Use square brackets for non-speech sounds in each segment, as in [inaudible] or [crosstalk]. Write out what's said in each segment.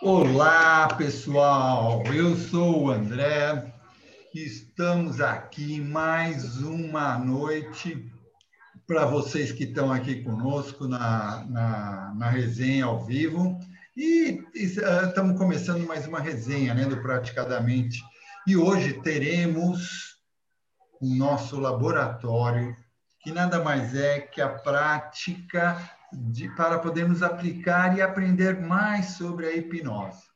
Olá, pessoal. Eu sou o André. Estamos aqui mais uma noite para vocês que estão aqui conosco na, na, na resenha ao vivo. E, e uh, estamos começando mais uma resenha né, do Praticadamente. E hoje teremos o nosso laboratório, que nada mais é que a prática de, para podermos aplicar e aprender mais sobre a hipnose.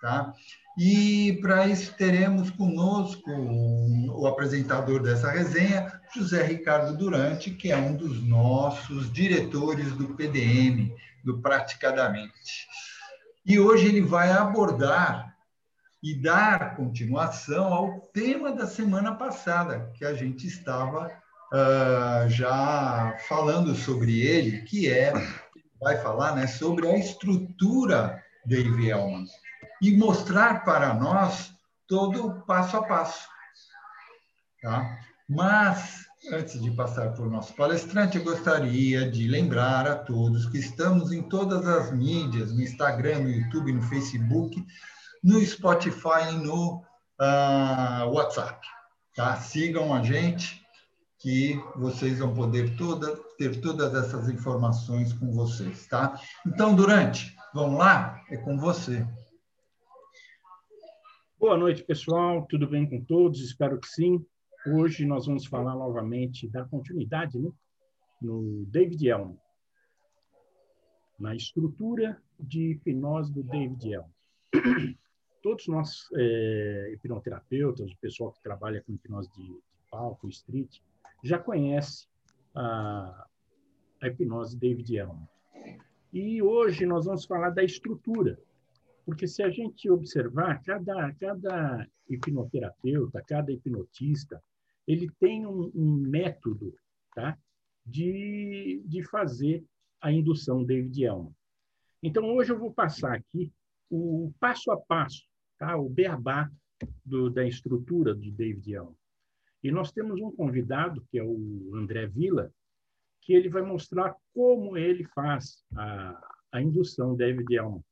Tá? E para isso teremos conosco o, apresentador dessa resenha, José Ricardo Durante, que é um dos nossos diretores do PDM, do Praticadamente. E hoje ele vai abordar e dar continuação ao tema da semana passada, que a gente estava uh, já falando sobre ele, que é, vai falar né, sobre a estrutura Dave Elman e mostrar para nós todo o passo a passo. Tá? Mas, antes de passar para o nosso palestrante, eu gostaria de lembrar a todos que estamos em todas as mídias, no Instagram, no YouTube, no Facebook, no Spotify e no uh, WhatsApp. Tá? Sigam a gente, que vocês vão poder toda, ter todas essas informações com vocês, tá? Então, Durante, vamos lá? É com você. Boa noite, pessoal. Tudo bem com todos? Espero que sim. Hoje nós vamos falar novamente da continuidade né? no David Elm, na estrutura de hipnose do David Elm. Todos nós, é, hipnoterapeutas, o pessoal que trabalha com hipnose de, palco, street, já conhece a, a hipnose David Elman. E hoje nós vamos falar da estrutura, porque se a gente observar, cada, cada hipnoterapeuta, cada hipnotista, ele tem um, um método tá, de, de fazer a indução David Elman. Então, hoje eu vou passar aqui o passo a passo, tá, o beabá do, da estrutura do David Elman. E nós temos um convidado, que é o André Villa, que ele vai mostrar como ele faz a, a indução David Elman.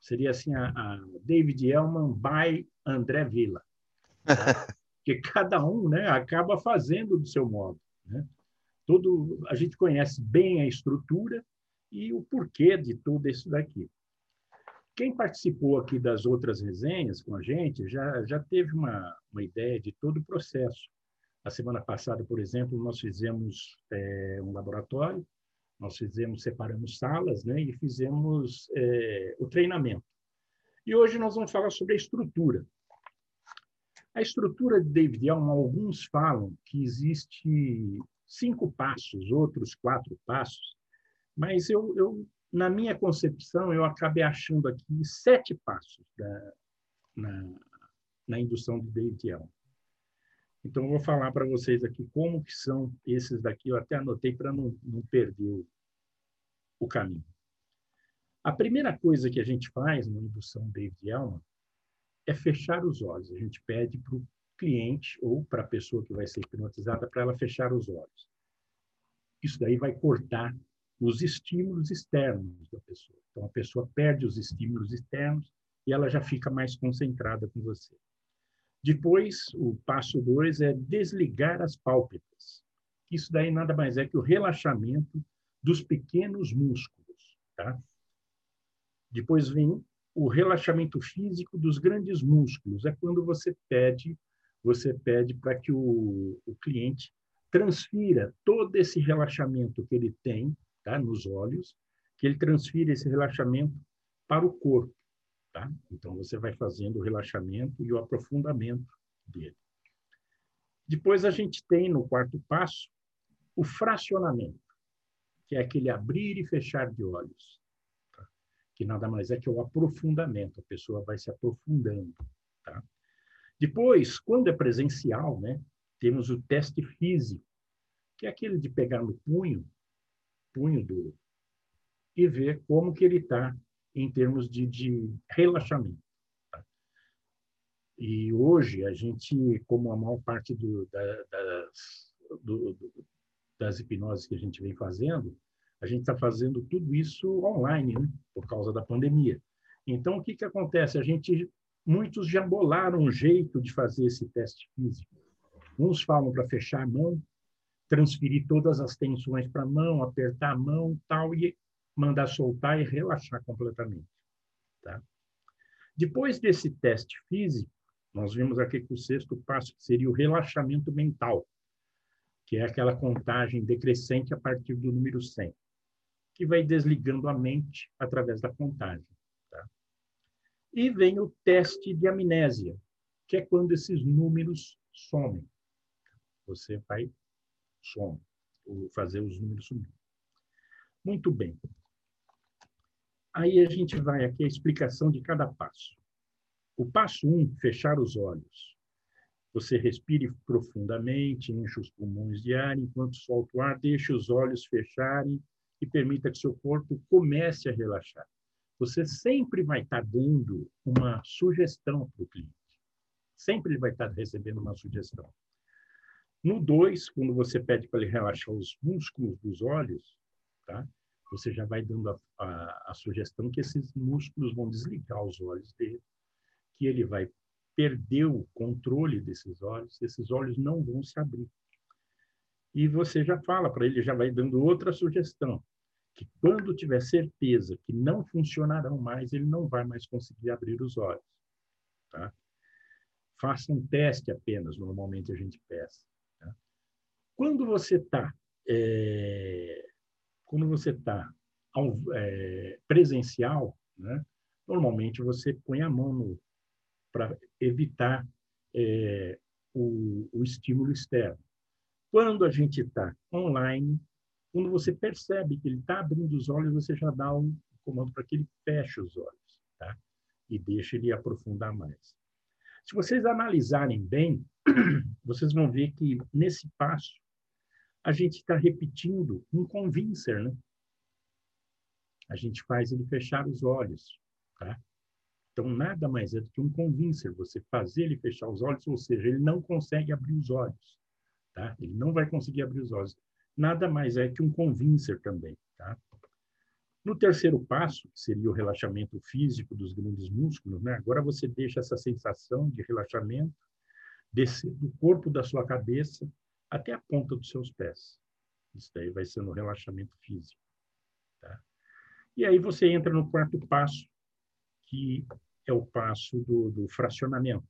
Seria assim a, a David Elman by André Villa. [laughs] que cada um né, acaba fazendo do seu modo. Né? Todo, a gente conhece bem a estrutura e o porquê de tudo isso daqui. Quem participou aqui das outras resenhas com a gente já, já teve uma, uma ideia de todo o processo. A semana passada, por exemplo, nós fizemos é, um laboratório, nós fizemos, separamos salas, né, e fizemos é, o treinamento. E hoje nós vamos falar sobre a estrutura. A estrutura de David Elman, alguns falam que existe cinco passos, outros quatro passos, mas eu, eu na minha concepção, eu acabei achando aqui sete passos da, na, na indução de David Elman. Então, eu vou falar para vocês aqui como que são esses daqui. Eu até anotei para não, não perder o, o caminho. A primeira coisa que a gente faz na indução David Elman é fechar os olhos. A gente pede para o cliente ou para a pessoa que vai ser hipnotizada para ela fechar os olhos. Isso daí vai cortar os estímulos externos da pessoa. Então, a pessoa perde os estímulos externos e ela já fica mais concentrada com você. Depois, o passo dois é desligar as pálpebras. Isso daí nada mais é que o relaxamento dos pequenos músculos, tá? Depois vem o relaxamento físico dos grandes músculos. É quando você pede, você pede para que o, o cliente transfira todo esse relaxamento que ele tem, tá, nos olhos, que ele transfira esse relaxamento para o corpo. Tá? Então, você vai fazendo o relaxamento e o aprofundamento dele. Depois, a gente tem, no quarto passo, o fracionamento, que é aquele abrir e fechar de olhos, tá? que nada mais é que o aprofundamento, a pessoa vai se aprofundando. Tá? Depois, quando é presencial, né, temos o teste físico, que é aquele de pegar no punho, punho do e ver como que ele está em termos de, de relaxamento. Tá? E hoje, a gente, como a maior parte do, da, das, do, das hipnoses que a gente vem fazendo, a gente está fazendo tudo isso online, né? por causa da pandemia. Então, o que, que acontece? A gente, muitos já bolaram um jeito de fazer esse teste físico. Uns falam para fechar a mão, transferir todas as tensões para a mão, apertar a mão, tal, e mandar soltar e relaxar completamente. Tá? Depois desse teste físico, nós vimos aqui que o sexto passo seria o relaxamento mental, que é aquela contagem decrescente a partir do número 100, que vai desligando a mente através da contagem. Tá? E vem o teste de amnésia, que é quando esses números somem. Você vai som, fazer os números sumir. Muito bem. Aí a gente vai aqui a explicação de cada passo. O passo 1, um, fechar os olhos. Você respire profundamente, enche os pulmões de ar, enquanto solta o ar, deixe os olhos fecharem e permita que seu corpo comece a relaxar. Você sempre vai estar dando uma sugestão para o cliente. Sempre vai estar recebendo uma sugestão. No 2, quando você pede para ele relaxar os músculos dos olhos, tá? Você já vai dando a, a, a, sugestão que esses músculos vão desligar os olhos dele, que ele vai perder o controle desses olhos, esses olhos não vão se abrir. E você já fala para ele, já vai dando outra sugestão, que quando tiver certeza que não funcionarão mais, ele não vai mais conseguir abrir os olhos. Tá? Faça um teste apenas, normalmente a gente peça. Tá? Quando você está é, quando você está é, presencial, né, normalmente você põe a mão para evitar é, o, o estímulo externo. Quando a gente está online, quando você percebe que ele está abrindo os olhos, você já dá um comando para que ele feche os olhos, tá? E deixe ele aprofundar mais. Se vocês analisarem bem, [clears throat] vocês vão ver que nesse passo a gente está repetindo um convincer, né? A gente faz ele fechar os olhos, tá? Então, nada mais é do que um convincer, você fazer ele fechar os olhos, ou seja, ele não consegue abrir os olhos, tá? Ele não vai conseguir abrir os olhos. Nada mais é que um convincer também, tá? No terceiro passo, que seria o relaxamento físico dos grandes músculos, né? Agora você deixa essa sensação de relaxamento descer do corpo da sua cabeça até a ponta dos seus pés. Isso daí vai ser no relaxamento físico. Tá? E aí você entra no quarto passo, que é o passo do, do fracionamento.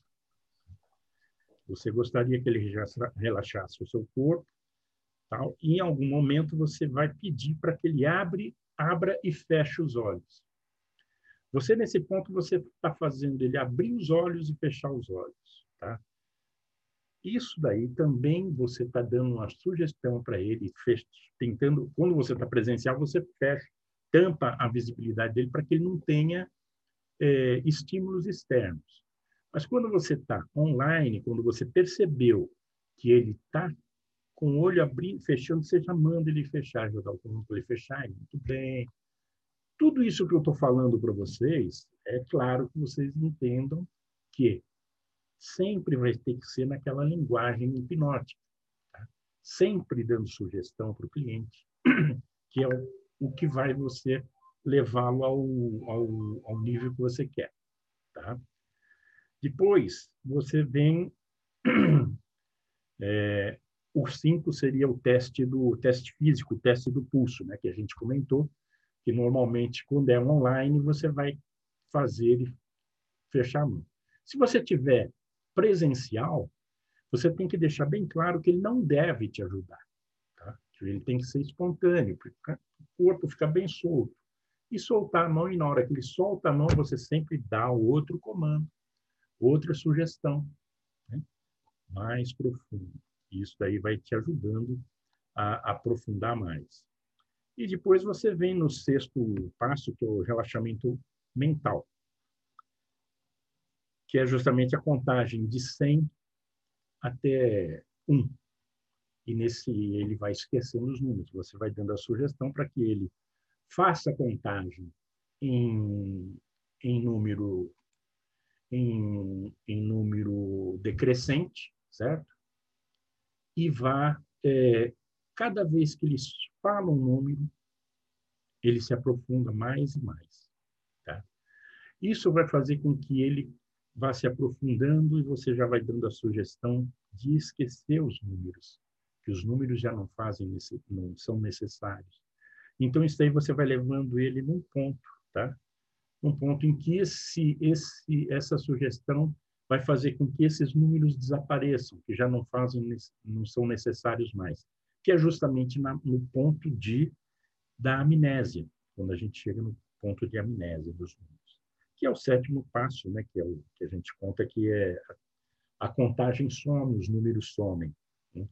Você gostaria que ele relaxasse o seu corpo, tal, e em algum momento você vai pedir para que ele abre, abra e feche os olhos. Você, nesse ponto, você está fazendo ele abrir os olhos e fechar os olhos. Tá? Isso daí também você está dando uma sugestão para ele, tentando, quando você está presencial, você fecha, tampa a visibilidade dele para que ele não tenha é, estímulos externos. Mas quando você está online, quando você percebeu que ele está com o olho abrindo, fechando, você já manda ele fechar, dá o comando para ele fechar, muito bem. Tudo isso que eu estou falando para vocês, é claro que vocês entendam que sempre vai ter que ser naquela linguagem hipnótica, tá? sempre dando sugestão para o cliente, [clears throat] que é o, o que vai você levá-lo ao, ao, ao, nível que você quer. Tá? Depois, você vem. [clears throat] É, o 5 seria o teste do teste físico, o teste do pulso, né, que a gente comentou, que normalmente, quando é online, você vai fazer ele fechar a mão. Se você tiver presencial, você tem que deixar bem claro que ele não deve te ajudar. Tá? Ele tem que ser espontâneo, porque o corpo fica bem solto. E soltar a mão, e na hora que ele solta a mão, você sempre dá outro comando, outra sugestão, né? mais profundo. Isso daí vai te ajudando a aprofundar mais. E depois você vem no sexto passo, que é o relaxamento mental que é justamente a contagem de 100 até 1. E nesse ele vai esquecendo os números. Você vai dando a sugestão para que ele faça a contagem em, em número em, em número decrescente, certo? E vá é, cada vez que eles falam um número, ele se aprofunda mais e mais. Isso vai fazer com que ele vá se aprofundando e você já vai dando a sugestão de esquecer os números, que os números já não fazem não são necessários. Então isso aí você vai levando ele num ponto, tá? Um ponto em que esse esse essa sugestão vai fazer com que esses números desapareçam, que já não fazem não são necessários mais, que é justamente na, no ponto de da amnésia, quando a gente chega no ponto de amnésia dos números, que é o sétimo passo, né, que é o que a gente conta que é a, contagem some, os números somem. Né?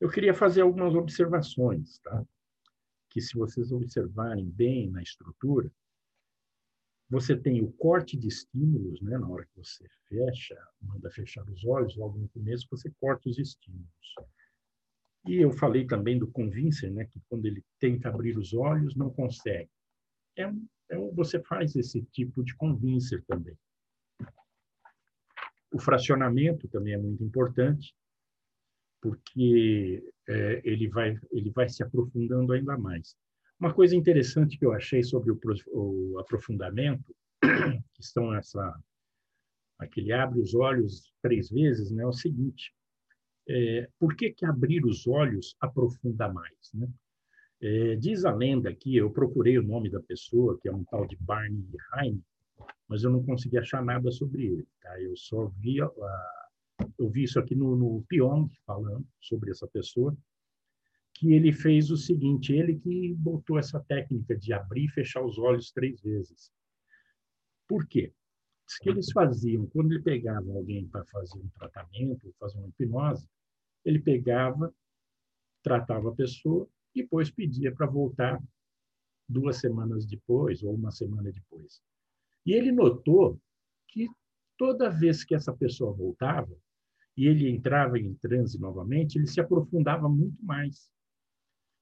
Eu queria fazer algumas observações, tá? Que se vocês observarem bem na estrutura, você tem o corte de estímulos, né? Na hora que você fecha, manda fechar os olhos, logo no começo você corta os estímulos. E eu falei também do convincer, né, que quando ele tenta abrir os olhos, não consegue. É, é, você faz esse tipo de convincer também. O fracionamento também é muito importante, porque é, ele, vai, ele vai se aprofundando ainda mais. Uma coisa interessante que eu achei sobre o, o aprofundamento, [coughs] que estão essa aquele abre os olhos três vezes, né, é o seguinte: é, por que, que abrir os olhos aprofunda mais? Né? É, diz a lenda aqui, eu procurei o nome da pessoa, que é um tal de Barney Heine, mas eu não consegui achar nada sobre ele. Tá? Eu só vi, eu vi isso aqui no, no Pyong, falando sobre essa pessoa, que ele fez o seguinte, ele que botou essa técnica de abrir e fechar os olhos três vezes. Por quê? Diz que eles faziam, quando ele pegava alguém para fazer um tratamento, fazer uma hipnose, ele pegava, tratava a pessoa, depois pedia para voltar duas semanas depois ou uma semana depois. E ele notou que toda vez que essa pessoa voltava e ele entrava em transe novamente, ele se aprofundava muito mais.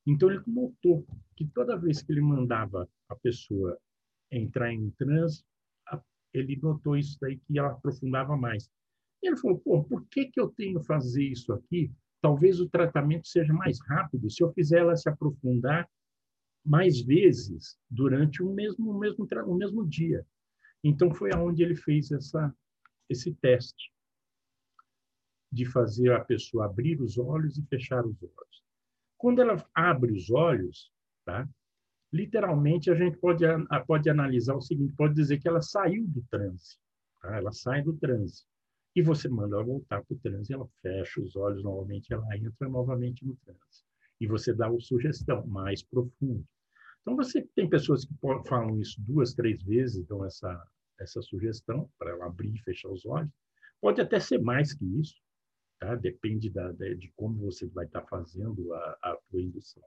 Então ele notou que toda vez que ele mandava a pessoa entrar em transe, ele notou isso daí que ela aprofundava mais. E ele falou, pô, por que, que eu tenho que fazer isso aqui? Talvez o tratamento seja mais rápido se eu fizer ela se aprofundar mais vezes durante o mesmo, o mesmo, o mesmo dia. Então, foi aonde ele fez essa, esse teste de fazer a pessoa abrir os olhos e fechar os olhos. Quando ela abre os olhos, tá? literalmente a gente pode, pode analisar o seguinte, pode dizer que ela saiu do transe, tá? ela sai do transe e você manda ela voltar para o transe, ela fecha os olhos novamente, ela entra novamente no transe. E você dá uma sugestão mais profunda. Então, você tem pessoas que falam isso duas, três vezes, dão essa, essa sugestão para ela abrir e fechar os olhos. Pode até ser mais que isso, tá? depende da, de como você vai estar fazendo a, a tua indução.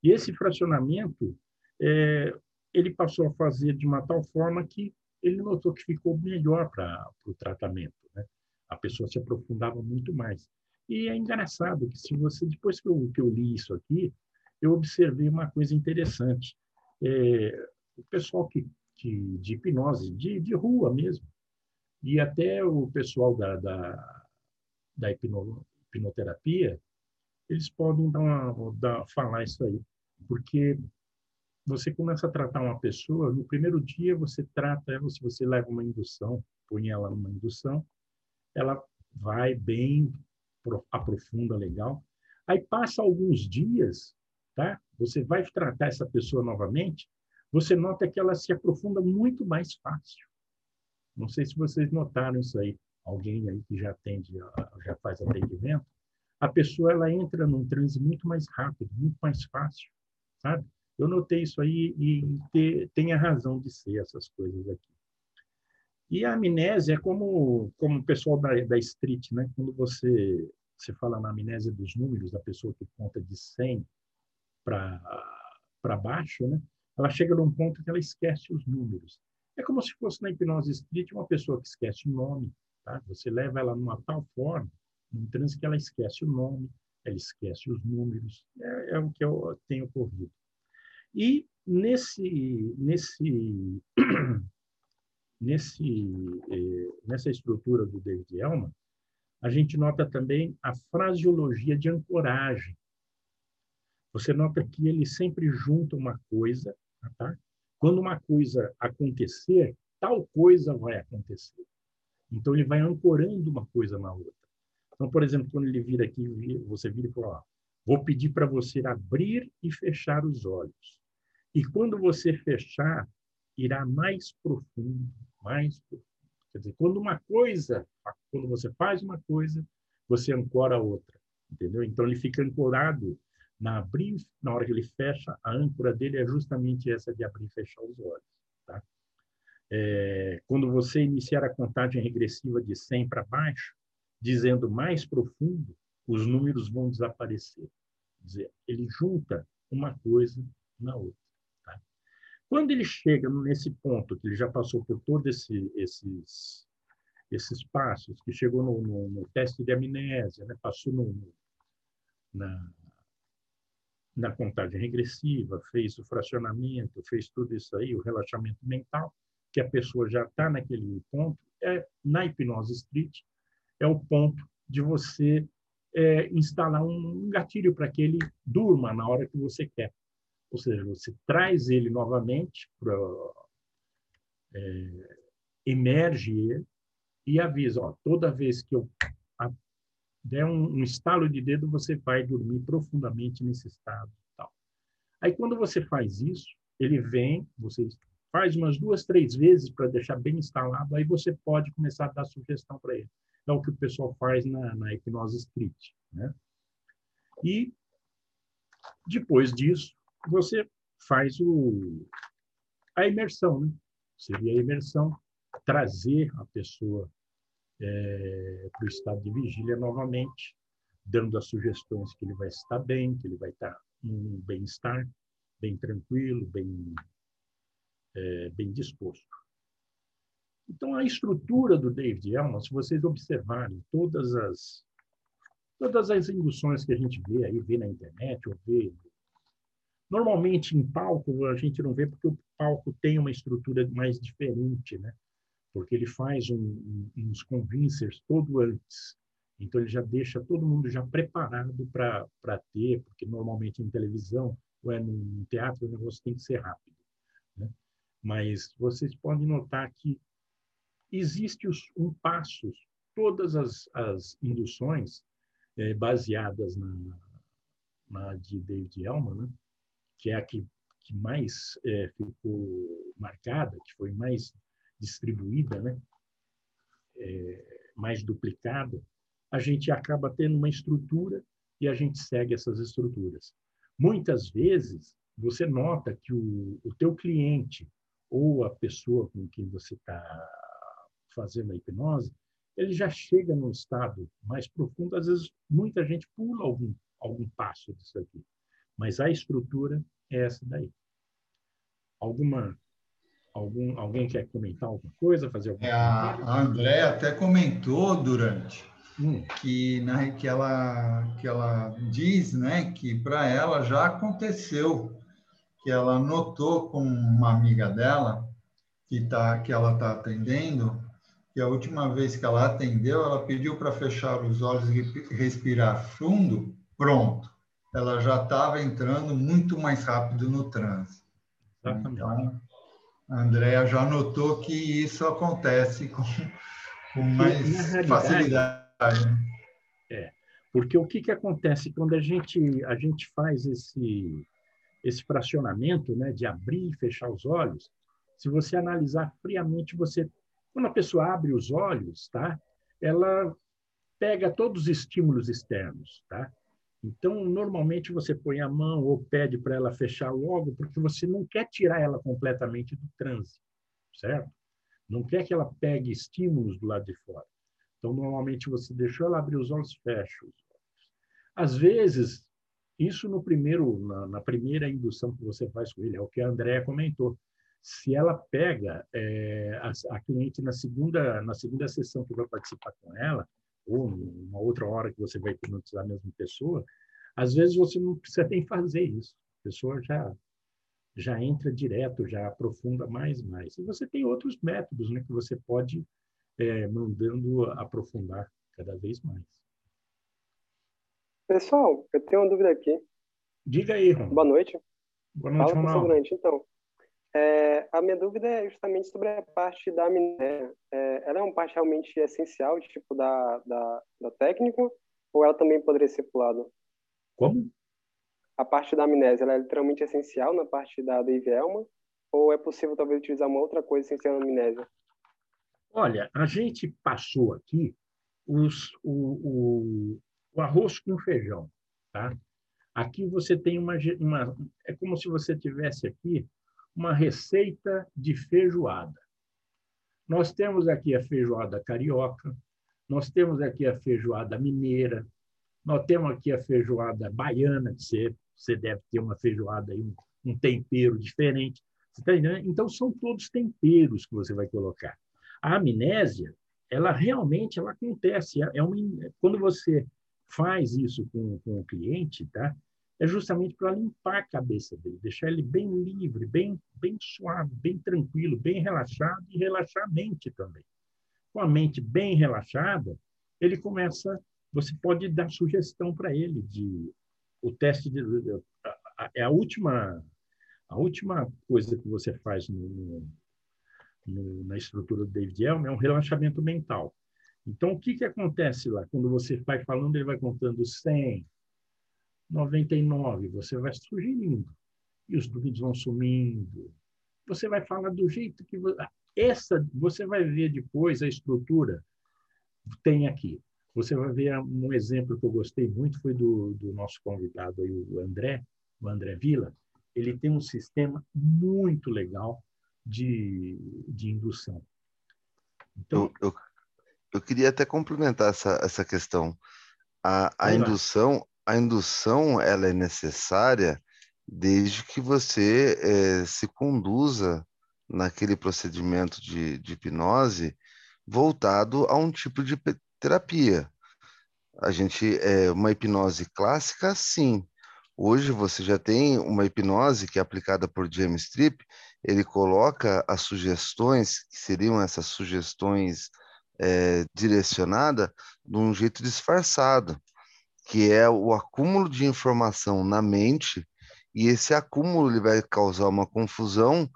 E esse fracionamento, é, ele passou a fazer de uma tal forma que ele notou que ficou melhor para o tratamento. Né? A pessoa se aprofundava muito mais. E é engraçado que se você depois que eu, que eu li isso aqui, eu observei uma coisa interessante. É, o pessoal que, que de hipnose, de, de rua mesmo, e até o pessoal da, da, da hipno, hipnoterapia, eles podem dar dar, falar isso aí. Porque você começa a tratar uma pessoa, no primeiro dia você trata ela, se você leva uma indução, põe ela numa indução, ela vai bem, aprofunda legal. Aí passa alguns dias, tá? Você vai tratar essa pessoa novamente, você nota que ela se aprofunda muito mais fácil. Não sei se vocês notaram isso aí. Alguém aí que já atende, já faz atendimento, a pessoa ela entra num transe muito mais rápido, muito mais fácil, sabe? Eu notei isso aí e te, tem a razão de ser essas coisas aqui. E a amnésia é como, como o pessoal da, da street, né? Quando você, você fala na amnésia dos números, da pessoa que conta de 100 para baixo, né? Ela chega num ponto que ela esquece os números. É como se fosse na hipnose street uma pessoa que esquece o nome, tá? Você leva ela numa tal forma, num transe que ela esquece o nome, ela esquece os números. É, é o que eu tenho ocorrido. E nesse, nesse, [clears throat] nesse, eh, nessa estrutura do David Elman, a gente nota também a fraseologia de ancoragem. Você nota que ele sempre junta uma coisa, tá? Quando uma coisa acontecer, tal coisa vai acontecer. Então, ele vai ancorando uma coisa na outra. Então, por exemplo, quando ele vira aqui, você vira e fala, ó, vou pedir para você abrir e fechar os olhos. E quando você fechar, irá mais profundo, mais profundo. Quer dizer, quando uma coisa, quando você faz uma coisa, você ancora outra, entendeu? Então ele fica ancorado na abrir, na hora que ele fecha, a âncora dele é justamente essa de abrir e fechar os olhos, tá? É, quando você iniciar a contagem regressiva de 100 para baixo, dizendo mais profundo, os números vão desaparecer. Quer dizer, ele junta uma coisa na outra. Tá? Quando ele chega nesse ponto, que ele já passou por todos esse, esses, esses passos, que chegou no, no, no teste de amnésia, né? passou no, na, na contagem regressiva, fez o fracionamento, fez tudo isso aí, o relaxamento mental, que a pessoa já está naquele ponto, é na hipnose street, é o ponto de você é, instalar um gatilho para que ele durma na hora que você quer. Ou seja, você traz ele novamente para é, emerge ele e avisa, ó, toda vez que eu der um, um, estalo de dedo, você vai dormir profundamente nesse estado. Tal. Aí, quando você faz isso, ele vem, você faz umas duas, três vezes para deixar bem instalado, aí você pode começar a dar sugestão para ele é o que o pessoal faz na, na hipnose street. Né? E, depois disso, você faz o, a imersão. Né? Seria a imersão, trazer a pessoa é, para o estado de vigília novamente, dando as sugestões que ele vai estar bem, que ele vai estar num bem-estar, bem tranquilo, bem, é, bem disposto. Então, a estrutura do David Elman, se vocês observarem todas as todas as induções que a gente vê aí, vê na internet, ou vê... Normalmente, em palco, a gente não vê porque o palco tem uma estrutura mais diferente, né? Porque ele faz um, um, uns convincers todo antes. Então, ele já deixa todo mundo já preparado para ter, porque normalmente em televisão ou é num teatro, o negócio tem que ser rápido. Né? Mas vocês podem notar que existe os, um passos, todas as, as induções é, baseadas na, na de David Elman, né? que é a que, que mais é, ficou marcada, que foi mais distribuída, né? É, mais duplicada, a gente acaba tendo uma estrutura e a gente segue essas estruturas. Muitas vezes, você nota que o, o teu cliente ou a pessoa com quem você está fazendo a hipnose, ele já chega num estado mais profundo. Às vezes, muita gente pula algum, algum passo disso aqui. Mas a estrutura é essa daí. Alguma algum alguém quer comentar alguma coisa, fazer alguma é, A Andréa até comentou durante hum. que na que ela que ela diz, né, que para ela já aconteceu que ela notou com uma amiga dela que tá que ela está atendendo que a última vez que ela atendeu, ela pediu para fechar os olhos e respirar fundo, pronto. Ela já estava entrando muito mais rápido no transe. Então, a Andrea já notou que isso acontece com, com mais facilidade. Né? É, porque o que, que acontece quando a gente, a gente faz esse, esse fracionamento né, de abrir e fechar os olhos, se você analisar friamente, você quando a pessoa abre os olhos, tá? Ela pega todos os estímulos externos, tá? Então, normalmente você põe a mão ou pede para ela fechar logo, porque você não quer tirar ela completamente do transe, certo? Não quer que ela pegue estímulos do lado de fora. Então, normalmente você deixou ela abrir os olhos, fecha os olhos. Às vezes, isso no primeiro, na, na primeira indução que você faz com ele, é o que a Andrea comentou se ela pega é, a, a, cliente na segunda na segunda sessão que vai participar com ela ou uma outra hora que você vai hipnotizar a mesma pessoa, às vezes você não precisa nem fazer isso. A pessoa já já entra direto, já aprofunda mais mais. E você tem outros métodos, né, que você pode é, mandando aprofundar cada vez mais. Pessoal, eu tenho uma dúvida aqui. Diga aí, Ron. Boa noite. Boa noite, Fala, Ronaldo. Então, É, a minha dúvida é justamente sobre a parte da amnésia. É, ela é uma parte realmente essencial, tipo, da, da, da técnica, ou ela também poderia ser pulada? Como? A parte da amnésia, ela é literalmente essencial na parte da Dave Elma, ou é possível talvez utilizar uma outra coisa sem ser a amnésia? Olha, a gente passou aqui os, o, o, o arroz com feijão, tá? Aqui você tem uma, uma. É como se você tivesse aqui uma receita de feijoada. Nós temos aqui a feijoada carioca, nós temos aqui a feijoada mineira, nós temos aqui a feijoada baiana, que você, você deve ter uma feijoada aí, um, um tempero diferente. Tá então, são todos temperos que você vai colocar. A amnésia, ela realmente ela acontece. É uma, quando você faz isso com, com o cliente, tá? É justamente para limpar a cabeça dele, deixar ele bem livre, bem, bem suave, bem tranquilo, bem relaxado e relaxar a mente também. Com a mente bem relaxada, ele começa. Você pode dar sugestão para ele de o teste de é a última a última coisa que você faz no, no, na estrutura do David Elm é um relaxamento mental. Então, o que, que acontece lá? Quando você vai falando, ele vai contando 100, 99, você vai sugerindo. E os números vão sumindo. Você vai falar do jeito que. Essa, você vai ver depois a estrutura. Tem aqui. Você vai ver um exemplo que eu gostei muito, foi do, do nosso convidado aí, o André, o André Vila. Ele tem um sistema muito legal de, de indução. Então, eu, eu, eu queria até complementar essa, essa questão. A, a indução, a indução ela é necessária desde que você é, se conduza naquele procedimento de, de hipnose voltado a um tipo de terapia. A gente é uma hipnose clássica, sim. Hoje você já tem uma hipnose que é aplicada por James Tripp, ele coloca as sugestões, que seriam essas sugestões é, direcionadas, de um jeito disfarçado que é o acúmulo de informação na mente, e esse acúmulo ele vai causar uma confusão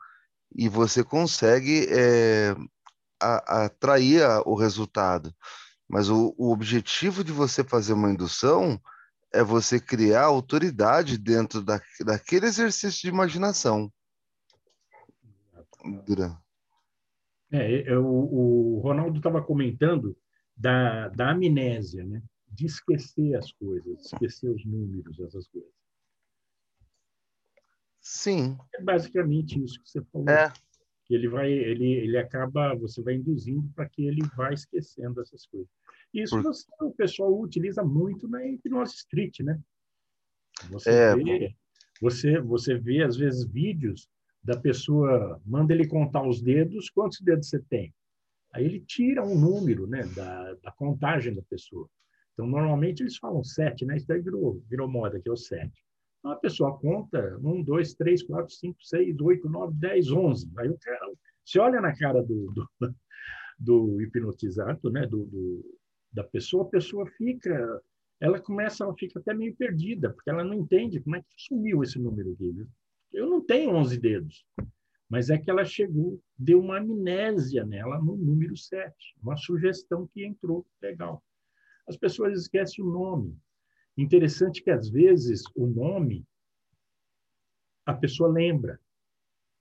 e você consegue é, atrair o resultado. Mas o, o objetivo de você fazer uma indução é você criar autoridade dentro da, daquele exercício de imaginação. Duran. É, eu, o Ronaldo estava comentando da, da amnésia, né? De esquecer as coisas, esquecer os números, essas coisas. Sim. É basicamente isso que você falou. É. Que ele vai, ele, ele acaba, você vai induzindo para que ele vá esquecendo essas coisas. Isso você, o pessoal utiliza muito na hipnose street, né? Você é, vê, você, você vê às vezes vídeos da pessoa, manda ele contar os dedos, quantos dedos você tem? Aí ele tira um número, né, da, da contagem da pessoa. Então, normalmente eles falam sete, né? Isso daí virou, virou moda, que é o sete. Então, a pessoa conta um, dois, três, quatro, cinco, seis, oito, nove, dez, onze. Aí o cara, você olha na cara do, do, [laughs] do hipnotizado, né? Do, do, da pessoa, a pessoa fica, ela começa, ela fica até meio perdida, porque ela não entende como é que sumiu esse número dele. Eu não tenho onze dedos, mas é que ela chegou, deu uma amnésia nela no número sete, uma sugestão que entrou legal as pessoas esquecem o nome. Interessante que, às vezes, o nome a pessoa lembra,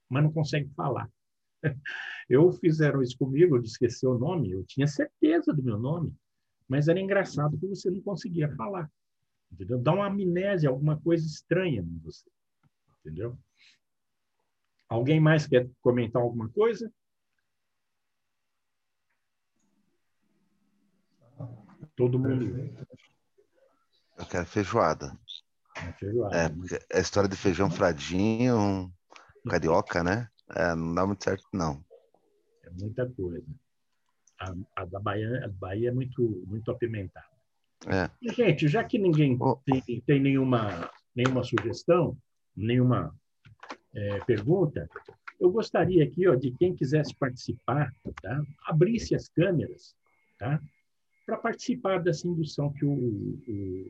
mas não consegue falar. [laughs] Eu fizeram isso comigo, eu esqueci o nome, eu tinha certeza do meu nome, mas era engraçado que você não conseguia falar. Entendeu? Dá uma amnésia, alguma coisa estranha em você. Entendeu? Alguém mais quer comentar alguma coisa? Todo mundo. Eu quero feijoada. É, feijoada. É, a história de feijão fradinho, um carioca, né? É, não dá muito certo, não. É muita coisa. A, a da Bahia, a Bahia é muito, muito apimentada. É. E, gente, já que ninguém oh. tem, tem nenhuma, nenhuma sugestão, nenhuma é, pergunta, eu gostaria aqui ó, de quem quisesse participar, tá? abrisse as câmeras, tá? Para participar dessa indução que o, o,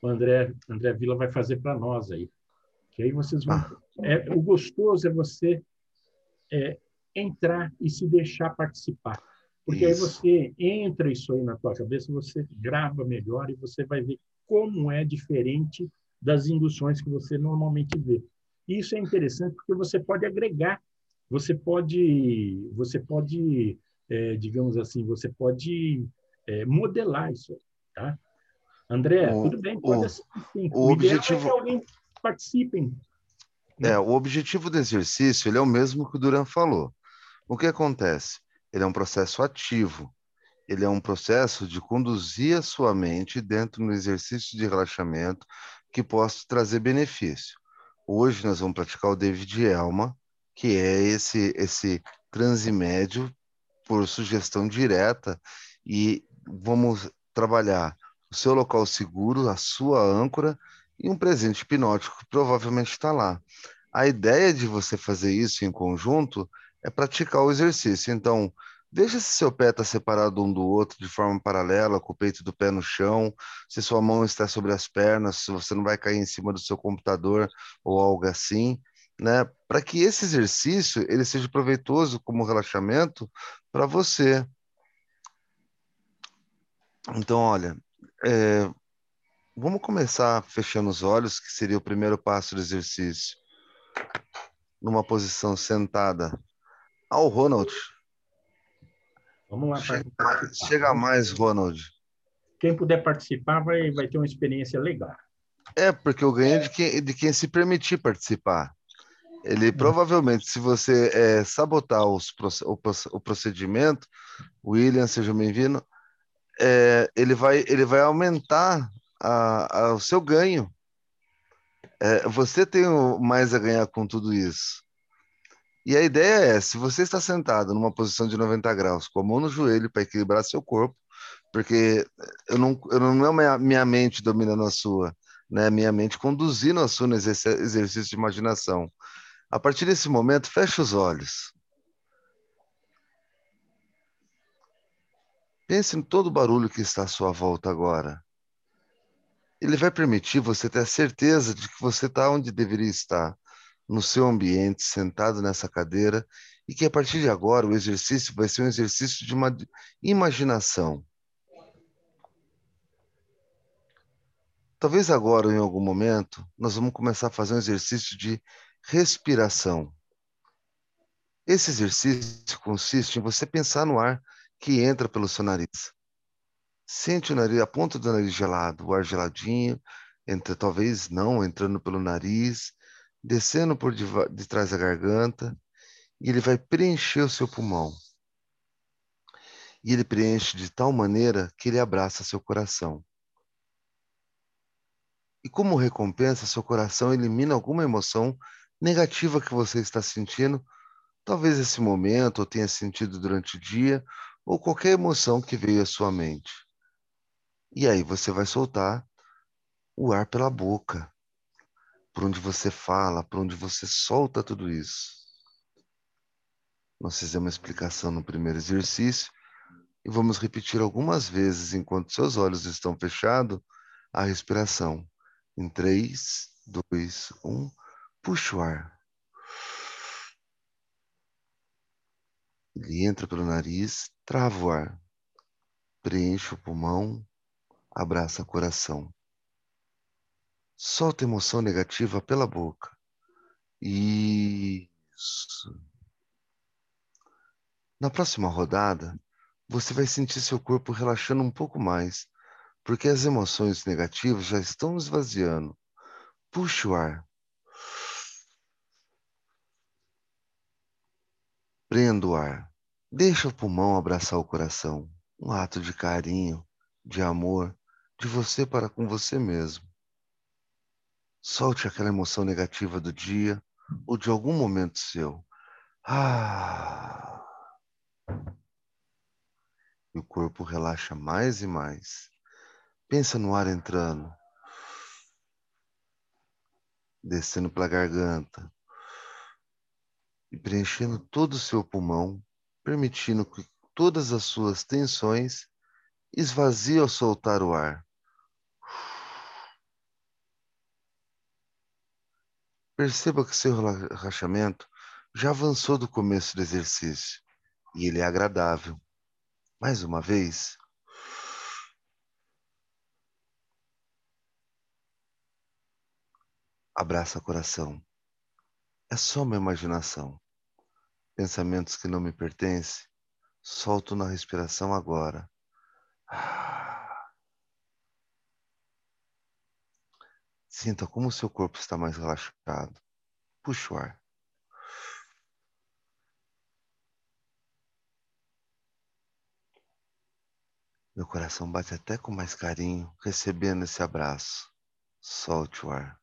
o, André, André Vila vai fazer para nós aí. Que aí vocês vão. Ah. É, o gostoso é você é, entrar e se deixar participar. Porque isso. aí você entra isso aí na tua cabeça, você grava melhor e você vai ver como é diferente das induções que você normalmente vê. Isso é interessante porque você pode agregar, você pode, você pode, é, digamos assim, você pode é, modelar isso, tá? André, o, tudo bem, pode o, assim, o, o objetivo é que alguém participem. É, o objetivo do exercício ele é o mesmo que o Duran falou. O que acontece? Ele é um processo ativo. Ele é um processo de conduzir a sua mente dentro do exercício de relaxamento que possa trazer benefício. Hoje nós vamos praticar o David Elma, que é esse esse transe médio por sugestão direta e vamos trabalhar o seu local seguro, a sua âncora e um presente hipnótico que provavelmente está lá. A ideia de você fazer isso em conjunto é praticar o exercício. Então, veja se seu pé está separado um do outro de forma paralela, com o peito do pé no chão, se sua mão está sobre as pernas, se você não vai cair em cima do seu computador ou algo assim, né? Para que esse exercício ele seja proveitoso como relaxamento para você. Então, olha, é, vamos começar fechando os olhos, que seria o primeiro passo do exercício. Numa posição sentada. Ao Ronald. Vamos lá. Chega, mais, chega mais, Ronald. Quem puder participar vai, vai ter uma experiência legal. É, porque eu ganho de quem, de quem se permitir participar. Ele hum. provavelmente, se você é, sabotar os, o, o procedimento, William, seja bem-vindo, é, ele, vai, ele vai aumentar a, a, o seu ganho. É, você tem mais a ganhar com tudo isso. E a ideia é, se você está sentado numa posição de 90 graus, com a mão no joelho para equilibrar seu corpo, porque eu não, eu não é minha, minha mente dominando a sua, né? Minha mente conduzindo a sua no exercício de imaginação. A partir desse momento, feche os olhos. Pense em todo o barulho que está à sua volta agora. Ele vai permitir você ter a certeza de que você está onde deveria estar, no seu ambiente, sentado nessa cadeira, e que a partir de agora o exercício vai ser um exercício de uma imaginação. Talvez agora, em algum momento, nós vamos começar a fazer um exercício de respiração. Esse exercício consiste em você pensar no ar que entra pelo seu nariz. Sente o nariz, a ponta do nariz gelado, o ar geladinho, entra, talvez não, entrando pelo nariz, descendo por de, de trás da garganta, e ele vai preencher o seu pulmão. E ele preenche de tal maneira que ele abraça seu coração. E como recompensa, seu coração elimina alguma emoção negativa que você está sentindo, talvez esse momento, ou tenha sentido durante o dia, ou qualquer emoção que veio à sua mente. E aí você vai soltar o ar pela boca, por onde você fala, por onde você solta tudo isso. Nós fizemos uma explicação no primeiro exercício e vamos repetir algumas vezes enquanto seus olhos estão fechados a respiração. Em 3, 2, 1, puxa o ar. Ele entra pelo nariz, trava o ar, preenche o pulmão, abraça o coração. Solta emoção negativa pela boca. Isso. Na próxima rodada, você vai sentir seu corpo relaxando um pouco mais, porque as emoções negativas já estão esvaziando. Puxe o ar. Prenda o ar. Deixa o pulmão abraçar o coração. Um ato de carinho, de amor, de você para com você mesmo. Solte aquela emoção negativa do dia ou de algum momento seu. Ah! E o corpo relaxa mais e mais. Pensa no ar entrando, descendo pela garganta, e preenchendo todo o seu pulmão, permitindo que todas as suas tensões esvaziem ao soltar o ar. Perceba que seu relaxamento já avançou do começo do exercício e ele é agradável. Mais uma vez. Abraça o coração. É só uma imaginação. Pensamentos que não me pertencem, solto na respiração agora. [sighs] Sinta como o seu corpo está mais relaxado. Puxa o ar. Meu coração bate até com mais carinho, recebendo esse abraço. Solte o ar.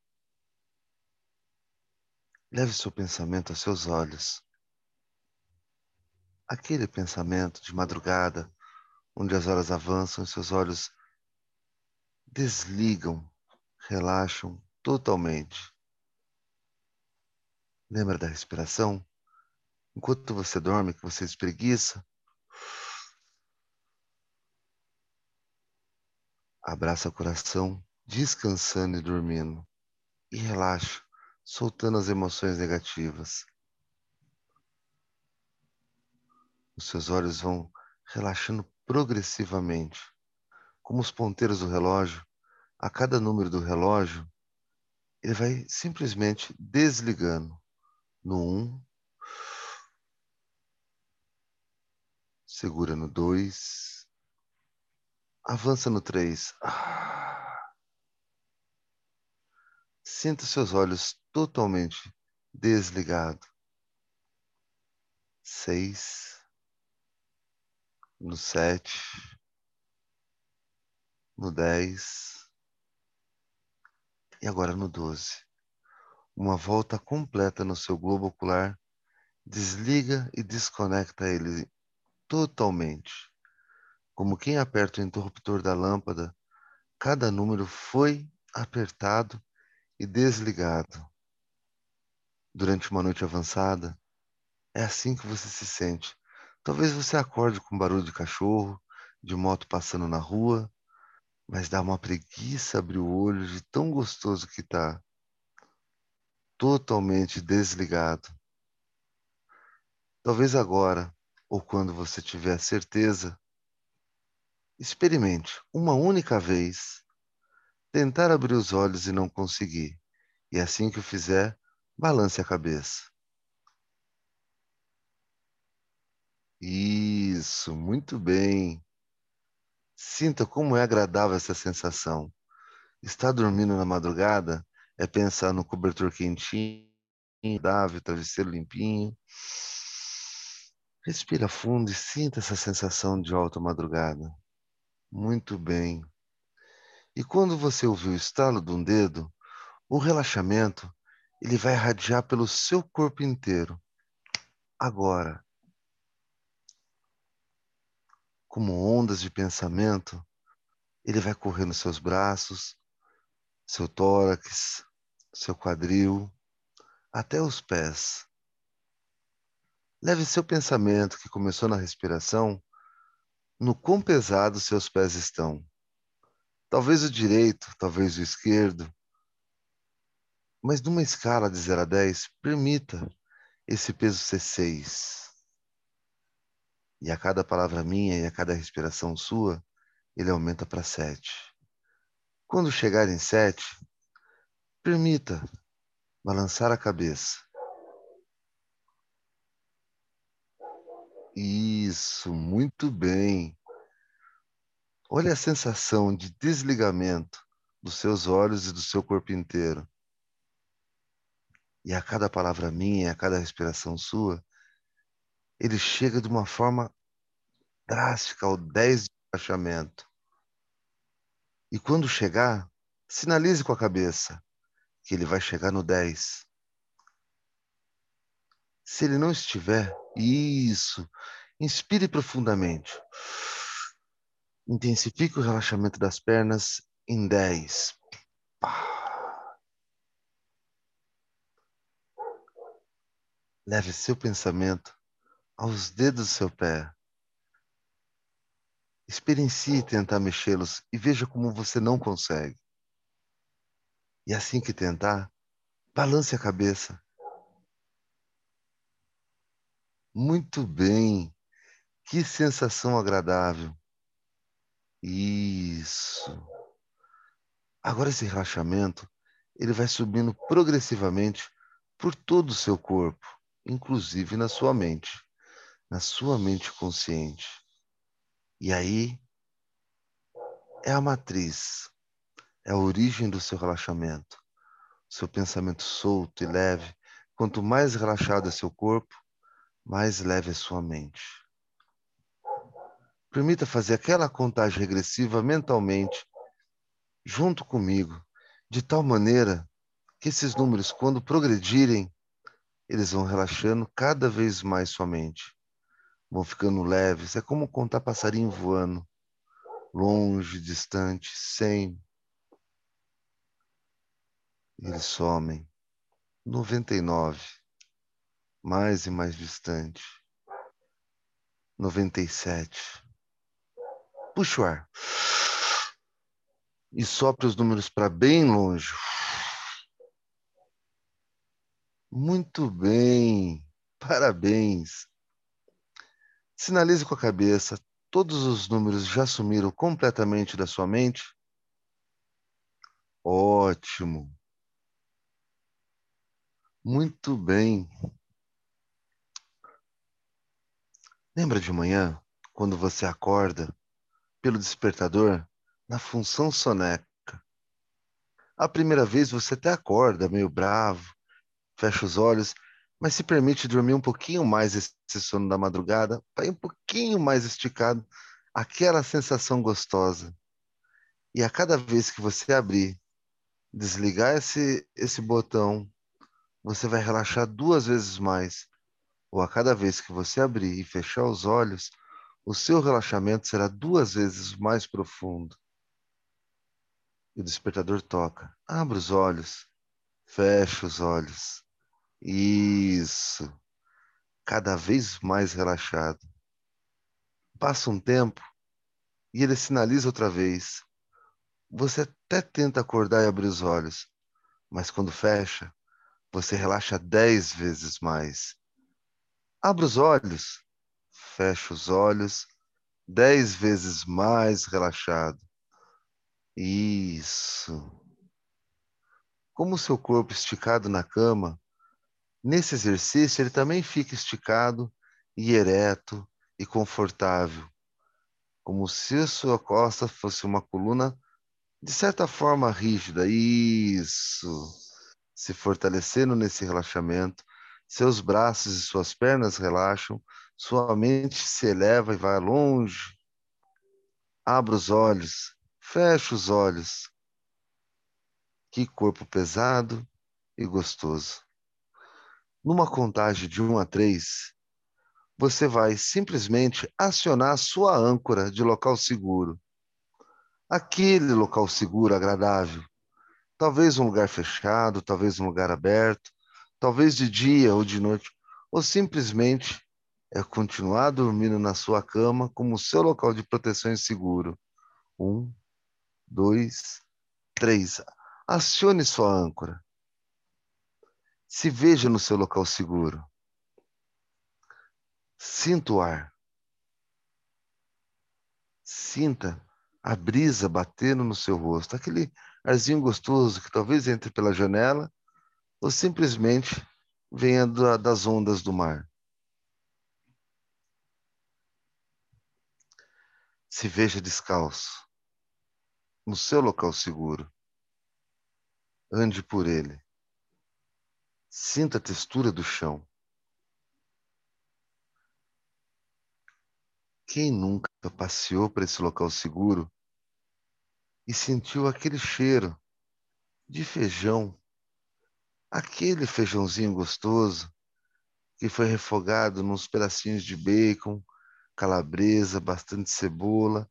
Leve seu pensamento aos seus olhos. Aquele pensamento de madrugada, onde as horas avançam e seus olhos desligam, relaxam totalmente. Lembra da respiração? Enquanto você dorme, que você espreguiça, abraça o coração, descansando e dormindo, e relaxa soltando as emoções negativas. Os seus olhos vão relaxando progressivamente, como os ponteiros do relógio. A cada número do relógio, ele vai simplesmente desligando. No 1, um, segura no 2, avança no 3. Ah. Sinta seus olhos totalmente desligados. Seis, no sete, no dez e agora no doze. Uma volta completa no seu globo ocular, desliga e desconecta ele totalmente. Como quem aperta o interruptor da lâmpada, cada número foi apertado e desligado. Durante uma noite avançada, é assim que você se sente. Talvez você acorde com barulho de cachorro, de moto passando na rua, mas dá uma preguiça abrir o olho de tão gostoso que está. Totalmente desligado. Talvez agora, ou quando você tiver certeza, experimente uma única vez tentar abrir os olhos e não conseguir. E assim que o fizer, balance a cabeça. Isso, muito bem. Sinta como é agradável essa sensação. Estar dormindo na madrugada é pensar no cobertor quentinho, agradável, travesseiro limpinho. Respira fundo e sinta essa sensação de alta madrugada. Muito bem. E quando você ouvir o estalo de um dedo, o relaxamento ele vai irradiar pelo seu corpo inteiro. Agora, como ondas de pensamento, ele vai correr nos seus braços, seu tórax, seu quadril, até os pés. Leve seu pensamento que começou na respiração no quão pesados seus pés estão. Talvez o direito, talvez o esquerdo. Mas numa escala de 0 a 10, permita esse peso ser 6. E a cada palavra minha e a cada respiração sua, ele aumenta para 7. Quando chegar em 7, permita balançar a cabeça. Isso, muito bem. Olha a sensação de desligamento dos seus olhos e do seu corpo inteiro. E a cada palavra minha, a cada respiração sua, ele chega de uma forma drástica ao 10 de relaxamento. E quando chegar, sinalize com a cabeça que ele vai chegar no 10. Se ele não estiver, isso, inspire profundamente. Intensifique o relaxamento das pernas em 10. Leve seu pensamento aos dedos do seu pé. Experiencie tentar mexê-los e veja como você não consegue. E assim que tentar, Balance a cabeça. Muito bem. Que sensação agradável. Isso. Agora esse relaxamento, ele vai subindo progressivamente por todo o seu corpo, inclusive na sua mente, na sua mente consciente. E aí é a matriz, é a origem do seu relaxamento. Seu pensamento solto e leve, quanto mais relaxado é seu corpo, mais leve é sua mente. Permita fazer aquela contagem regressiva mentalmente, junto comigo, de tal maneira que esses números, quando progredirem, eles vão relaxando cada vez mais sua mente. Vão ficando leves. É como contar passarinho voando, longe, distante, sem. Eles somem. 99. Mais e mais distante. 97. Puxa o ar. E sopra os números para bem longe. Muito bem. Parabéns. Sinalize com a cabeça. Todos os números já sumiram completamente da sua mente? Ótimo. Muito bem. Lembra de manhã, quando você acorda pelo despertador na função soneca. A primeira vez você até acorda meio bravo, fecha os olhos, mas se permite dormir um pouquinho mais esse sono da madrugada, vai um pouquinho mais esticado, aquela sensação gostosa. E a cada vez que você abrir, desligar esse, esse botão, você vai relaxar duas vezes mais. Ou a cada vez que você abrir e fechar os olhos, o seu relaxamento será duas vezes mais profundo. E o despertador toca. Abra os olhos, feche os olhos. Isso. Cada vez mais relaxado. Passa um tempo e ele sinaliza outra vez. Você até tenta acordar e abrir os olhos, mas quando fecha, você relaxa dez vezes mais. Abra os olhos fecha os olhos, dez vezes mais relaxado. Isso. Como o seu corpo esticado na cama, nesse exercício ele também fica esticado e ereto e confortável, como se sua costa fosse uma coluna de certa forma rígida. Isso. Se fortalecendo nesse relaxamento, seus braços e suas pernas relaxam, sua mente se eleva e vai longe. Abra os olhos, fecha os olhos. Que corpo pesado e gostoso. Numa contagem de um a três, você vai simplesmente acionar sua âncora de local seguro. Aquele local seguro, agradável. Talvez um lugar fechado, talvez um lugar aberto, talvez de dia ou de noite, ou simplesmente é continuar dormindo na sua cama como seu local de proteção e seguro. Um, dois, três. Acione sua âncora. Se veja no seu local seguro. Sinta o ar. Sinta a brisa batendo no seu rosto, aquele arzinho gostoso que talvez entre pela janela ou simplesmente venha das ondas do mar. se veja descalço, no seu local seguro. Ande por ele. Sinta a textura do chão. Quem nunca passeou por esse local seguro e sentiu aquele cheiro de feijão, aquele feijãozinho gostoso que foi refogado nos pedacinhos de bacon, calabresa, bastante cebola.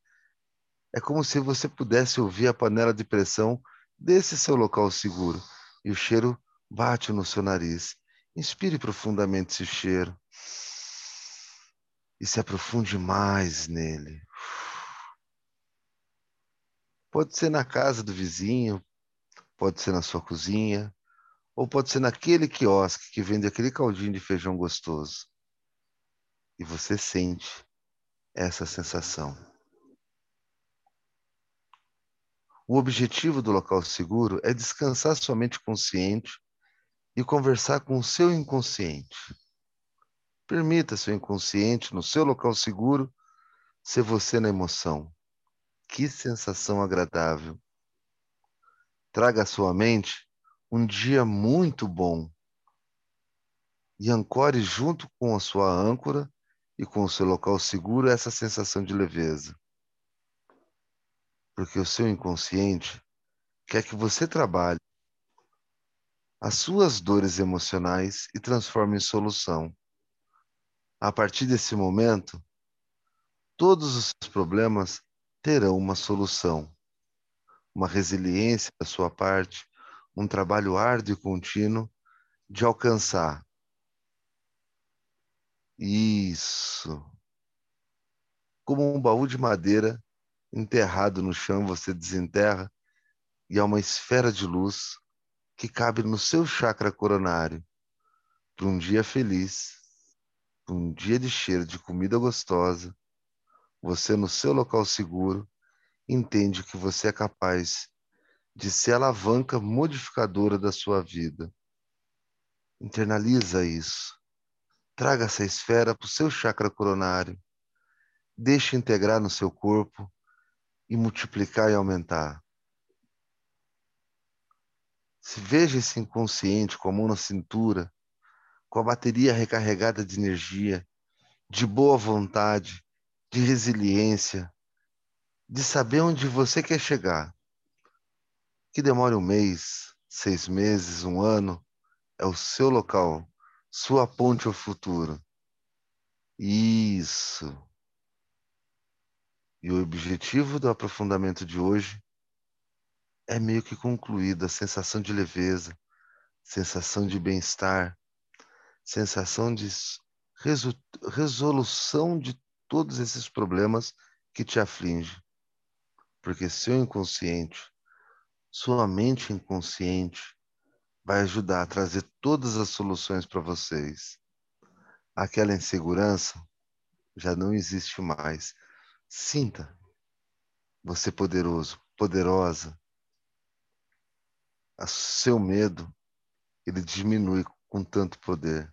É como se você pudesse ouvir a panela de pressão desse seu local seguro e o cheiro bate no seu nariz. Inspire profundamente esse cheiro e se aprofunde mais nele. Pode ser na casa do vizinho, pode ser na sua cozinha, ou pode ser naquele quiosque que vende aquele caldinho de feijão gostoso. E você sente essa sensação. O objetivo do local seguro é descansar sua mente consciente e conversar com o seu inconsciente. Permita seu inconsciente, no seu local seguro, ser você na emoção. Que sensação agradável. Traga à sua mente um dia muito bom e ancore junto com a sua âncora e com o seu local seguro essa sensação de leveza. Porque o seu inconsciente quer que você trabalhe as suas dores emocionais e transforme em solução. A partir desse momento, todos os seus problemas terão uma solução, uma resiliência da sua parte, um trabalho árduo e contínuo de alcançar. Isso. Como um baú de madeira enterrado no chão, você desenterra e há uma esfera de luz que cabe no seu chakra coronário para um dia feliz, um dia de cheiro de comida gostosa. Você, no seu local seguro, entende que você é capaz de ser alavanca modificadora da sua vida. Internaliza isso. Traga essa esfera para o seu chakra coronário. Deixe integrar no seu corpo e multiplicar e aumentar. Se veja esse inconsciente com a mão na cintura, com a bateria recarregada de energia, de boa vontade, de resiliência, de saber onde você quer chegar que demore um mês, seis meses, um ano, é o seu local, sua ponte ao futuro. Isso. E o objetivo do aprofundamento de hoje é meio que concluído a sensação de leveza, sensação de bem-estar, sensação de resolução de todos esses problemas que te afligem. Porque seu inconsciente sua mente inconsciente vai ajudar a trazer todas as soluções para vocês. Aquela insegurança já não existe mais. Sinta você poderoso, poderosa. O seu medo, ele diminui com tanto poder.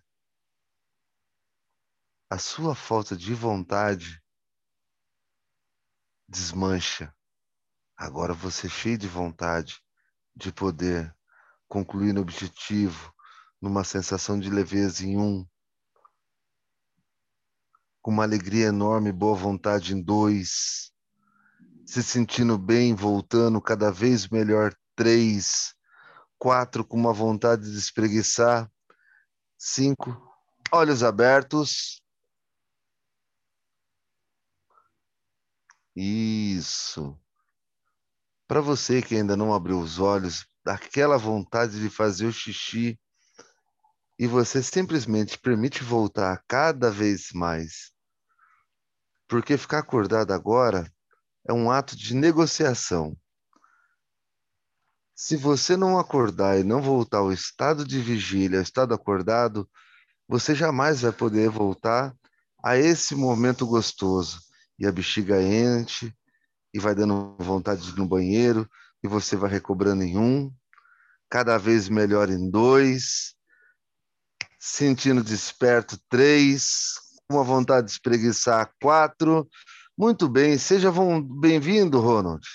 A sua falta de vontade desmancha Agora você cheio de vontade, de poder, concluir no objetivo, numa sensação de leveza em um, com uma alegria enorme, boa vontade em dois, se sentindo bem, voltando cada vez melhor três, quatro com uma vontade de espreguiçar, cinco, olhos abertos. Isso. Para você que ainda não abriu os olhos, daquela vontade de fazer o xixi e você simplesmente permite voltar cada vez mais. Porque ficar acordado agora é um ato de negociação. Se você não acordar e não voltar ao estado de vigília, ao estado acordado, você jamais vai poder voltar a esse momento gostoso. E a bexiga enche, e vai dando vontade de ir no banheiro, e você vai recobrando em um, cada vez melhor em dois, sentindo desperto três, com uma vontade de espreguiçar quatro. Muito bem, seja bem-vindo, Ronald.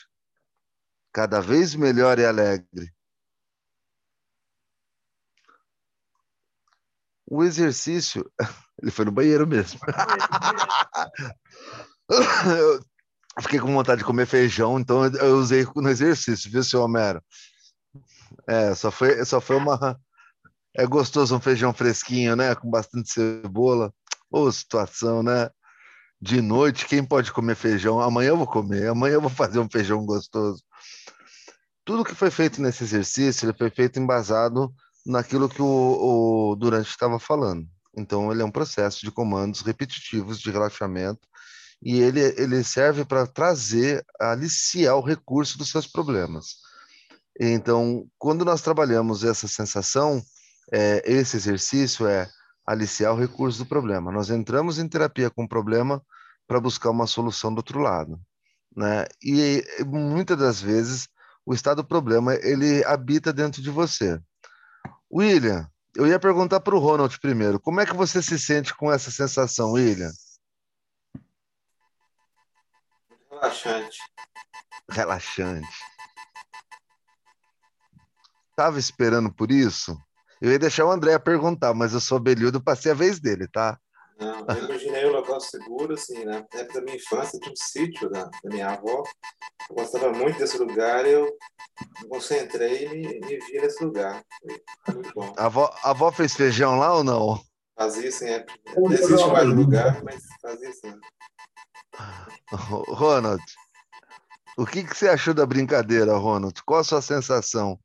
Cada vez melhor e alegre. O exercício, [laughs] ele foi no banheiro mesmo. [laughs] fiquei com vontade de comer feijão, então eu usei no exercício, viu, seu Homero? É, só foi, só foi uma. É gostoso um feijão fresquinho, né? Com bastante cebola. Ô, oh, situação, né? De noite, quem pode comer feijão? Amanhã eu vou comer, amanhã eu vou fazer um feijão gostoso. Tudo que foi feito nesse exercício, ele foi feito embasado naquilo que o, o Durante estava falando. Então, ele é um processo de comandos repetitivos de relaxamento e ele, ele serve para trazer, aliciar o recurso dos seus problemas. Então, quando nós trabalhamos essa sensação, é, esse exercício é aliciar o recurso do problema. Nós entramos em terapia com o problema para buscar uma solução do outro lado, né? E muitas das vezes o estado do problema ele habita dentro de você. William, eu ia perguntar para o Ronald primeiro, como é que você se sente com essa sensação, William? Relaxante. Relaxante. Estava esperando por isso? Eu ia deixar o André perguntar, mas eu sou belhudo, passei a vez dele, tá? Não, eu imaginei um local seguro, assim, né? Na época da minha infância, tinha um sítio da, da minha avó. Eu gostava muito desse lugar e eu me concentrei e me, me vi nesse lugar. Foi muito bom. A avó, a avó fez feijão lá ou não? Fazia, sim. É, não existe mais lugar, mas fazia, sim. Ronald, o que, que você achou da brincadeira, Ronald? Qual a sua sensação?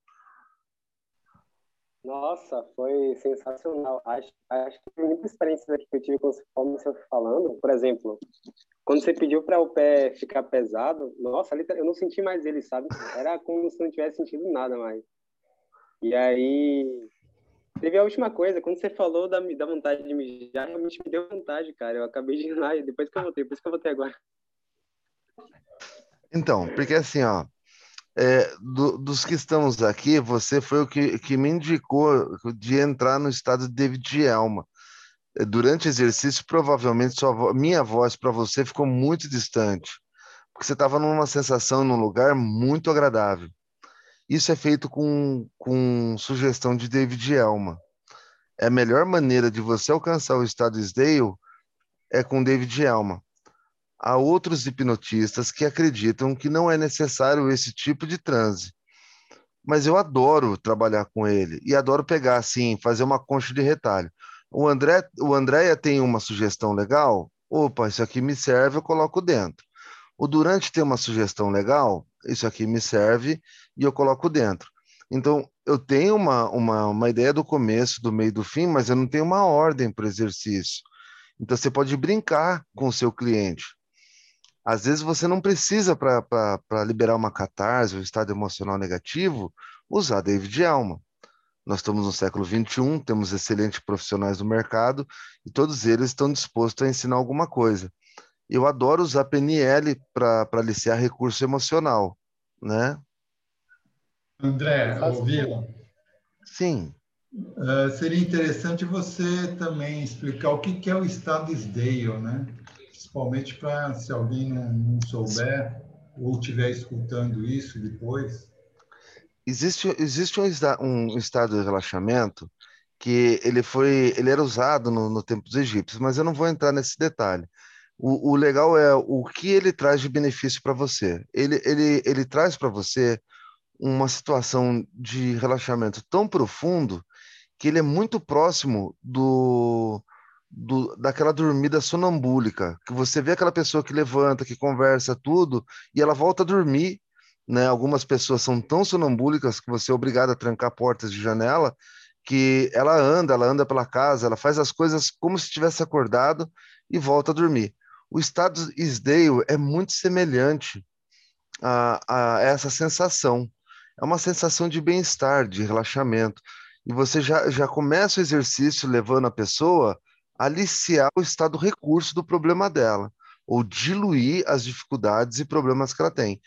Nossa, foi sensacional. Acho, acho que muitas experiências que eu tive com como você falando. Por exemplo, quando você pediu para o pé ficar pesado, nossa, eu não senti mais ele, sabe? Era como se não tivesse sentido nada mais. E aí, teve a última coisa, quando você falou da, da vontade de mijar, realmente me deu vontade, cara. Eu acabei de ir lá e depois que eu voltei, isso que eu voltei agora. Então, porque assim, ó, é, do, dos que estamos aqui, você foi o que, que me indicou de entrar no estado de David Elma. É, durante o exercício, provavelmente sua, minha voz para você ficou muito distante, porque você estava numa sensação, num lugar muito agradável. Isso é feito com, com sugestão de David Elma. É a melhor maneira de você alcançar o estado Sdale é com David Elma há outros hipnotistas que acreditam que não é necessário esse tipo de transe. Mas eu adoro trabalhar com ele e adoro pegar assim, fazer uma concha de retalho. O André, o Andréia tem uma sugestão legal. Opa, isso aqui me serve, eu coloco dentro. O Durante tem uma sugestão legal. Isso aqui me serve e eu coloco dentro. Então, eu tenho uma, uma, uma ideia do começo, do meio do fim, mas eu não tenho uma ordem para o exercício. Então, você pode brincar com o seu cliente. Às vezes você não precisa, para liberar uma catarse, um estado emocional negativo, usar David Alma. Nós estamos no século XXI, temos excelentes profissionais no mercado e todos eles estão dispostos a ensinar alguma coisa. Eu adoro usar PNL para aliciar recurso emocional, né? André, ouviram? Sim. Uh, seria interessante você também explicar o que, que é o estado SDALE, né? Principalmente para se alguém não, não souber ou estiver escutando isso depois. Existe, existe um, um, estado de relaxamento que ele foi, ele era usado no, no tempo dos egípcios, mas eu não vou entrar nesse detalhe. O, o legal é o que ele traz de benefício para você. Ele, ele, ele traz para você uma situação de relaxamento tão profundo que ele é muito próximo do, do, daquela dormida sonambúlica, que você vê aquela pessoa que levanta, que conversa tudo, e ela volta a dormir, né? Algumas pessoas são tão sonambúlicas que você é obrigado a trancar portas de janela, que ela anda, ela anda pela casa, ela faz as coisas como se tivesse acordado e volta a dormir. O estado Isdale é muito semelhante a, a essa sensação. É uma sensação de bem-estar, de relaxamento. E você já, já começa o exercício levando a pessoa aliciar o estado recurso do problema dela, ou diluir as dificuldades e problemas que ela tem.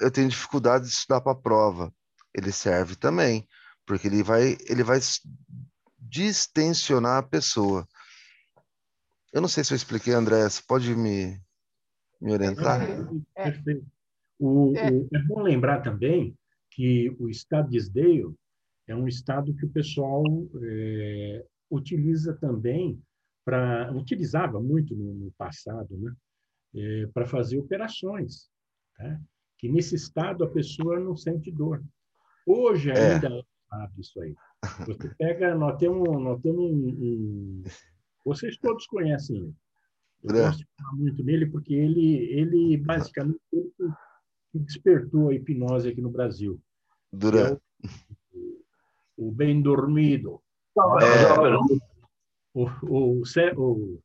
Eu tenho dificuldade de estudar para a prova. Ele serve também, porque ele vai, ele vai distensionar a pessoa. Eu não sei se eu expliquei, André, você pode me, me orientar? É. O, é. O, é bom lembrar também que o estado de Sdale é um estado que o pessoal é, utiliza também para utilizava muito no, no passado, né? É, para fazer operações, tá? que nesse estado a pessoa não sente dor. Hoje é. ainda é. sabe isso aí. Você pega, nós temos, nós temos um, um vocês todos conhecem ele. Eu é. gosto de falar muito nele porque ele, ele basicamente ele despertou a hipnose aqui no Brasil. Duran. É o, o, bem dormido. É, o, o, o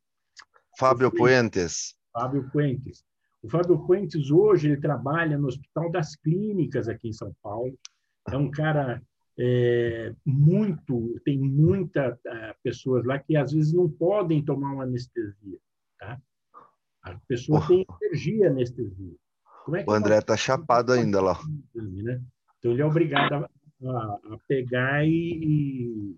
Fábio Puentes. Fábio Puentes. O Fábio Puentes hoje ele trabalha no Hospital das Clínicas aqui em São Paulo. é um cara é, muito, tem muitas é, pessoas lá que às vezes não podem tomar uma anestesia, tá? A pessoa oh. tem energia anestesia. É o André está chapado ainda lá. Né? Então ele é obrigado a, a, a pegar e,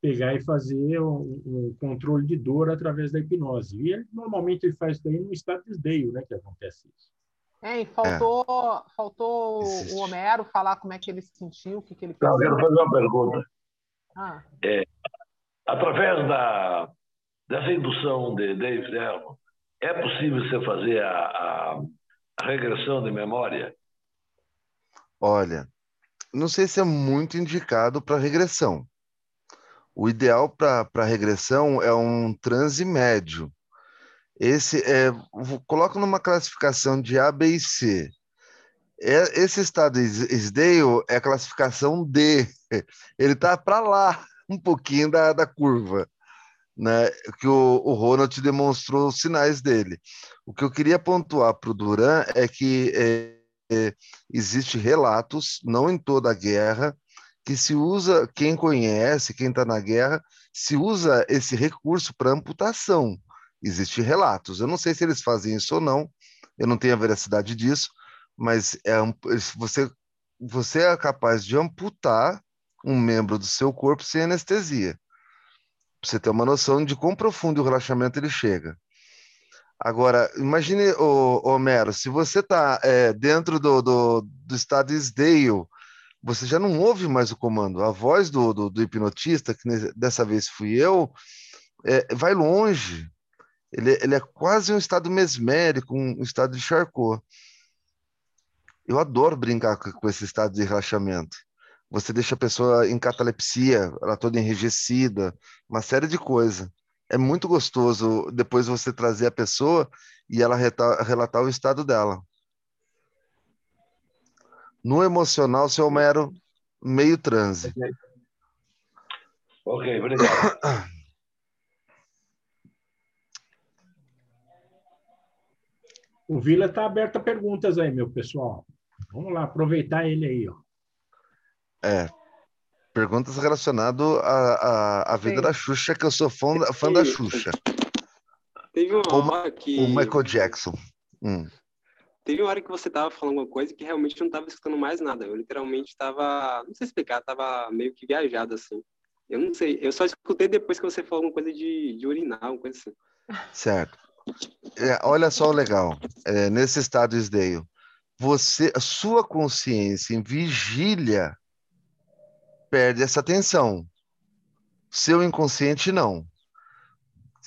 pegar e fazer um, um, controle de dor através da hipnose. E ele, normalmente ele faz isso aí no estado de desdeio, né, que acontece isso. É, e faltou, é. faltou o Homero falar como é que ele se sentiu, o que, que ele fez. Não, eu quero fazer uma pergunta. Ah. É, através da, dessa indução de David Elmo, é possível você fazer a, a, a regressão de memória? Olha, não sei se é muito indicado para regressão. O ideal para regressão é um transe médio. Esse é, coloco numa classificação de A, B e C. É, esse estado Sdale é a classificação D. [laughs] Ele está para lá, um pouquinho da, da curva, né? Que o, o Ronald demonstrou os sinais dele. O que eu queria pontuar para o Duran é que é, é, existe relatos, não em toda a guerra, que se usa, quem conhece, quem está na guerra, se usa esse recurso para amputação. Existem relatos. Eu não sei se eles fazem isso ou não, eu não tenho a veracidade disso, mas é, você, você é capaz de amputar um membro do seu corpo sem anestesia. Você ter uma noção de quão profundo o relaxamento ele chega. Agora, imagine, Homero, se você está é, dentro do, do, do estado Sdale, você já não ouve mais o comando. A voz do, do, do hipnotista, que dessa vez fui eu, é, vai longe. Ele, ele, é quase um estado mesmérico, um estado de Charcot. Eu adoro brincar com, com esse estado de relaxamento. Você deixa a pessoa em catalepsia, ela toda enrijecida, uma série de coisas é muito gostoso depois você trazer a pessoa e ela relatar o estado dela. No emocional, seu mero meio transe. Ok, obrigado. O Vila está aberto a perguntas aí, meu pessoal. Vamos lá, aproveitar ele aí. Ó. É, Perguntas relacionadas à, à, à vida Sim. da Xuxa, que eu sou fã, fã da Xuxa. Teve uma que. O Michael Jackson. Hum. Teve uma hora que você tava falando uma coisa que realmente não tava escutando mais nada. Eu literalmente tava. Não sei explicar, tava meio que viajado assim. Eu não sei. Eu só escutei depois que você falou uma coisa de, de urinar, uma coisa assim. Certo. É, olha só o legal. É, nesse estado Isdeio, você, a sua consciência em vigília perde essa atenção. Seu inconsciente não.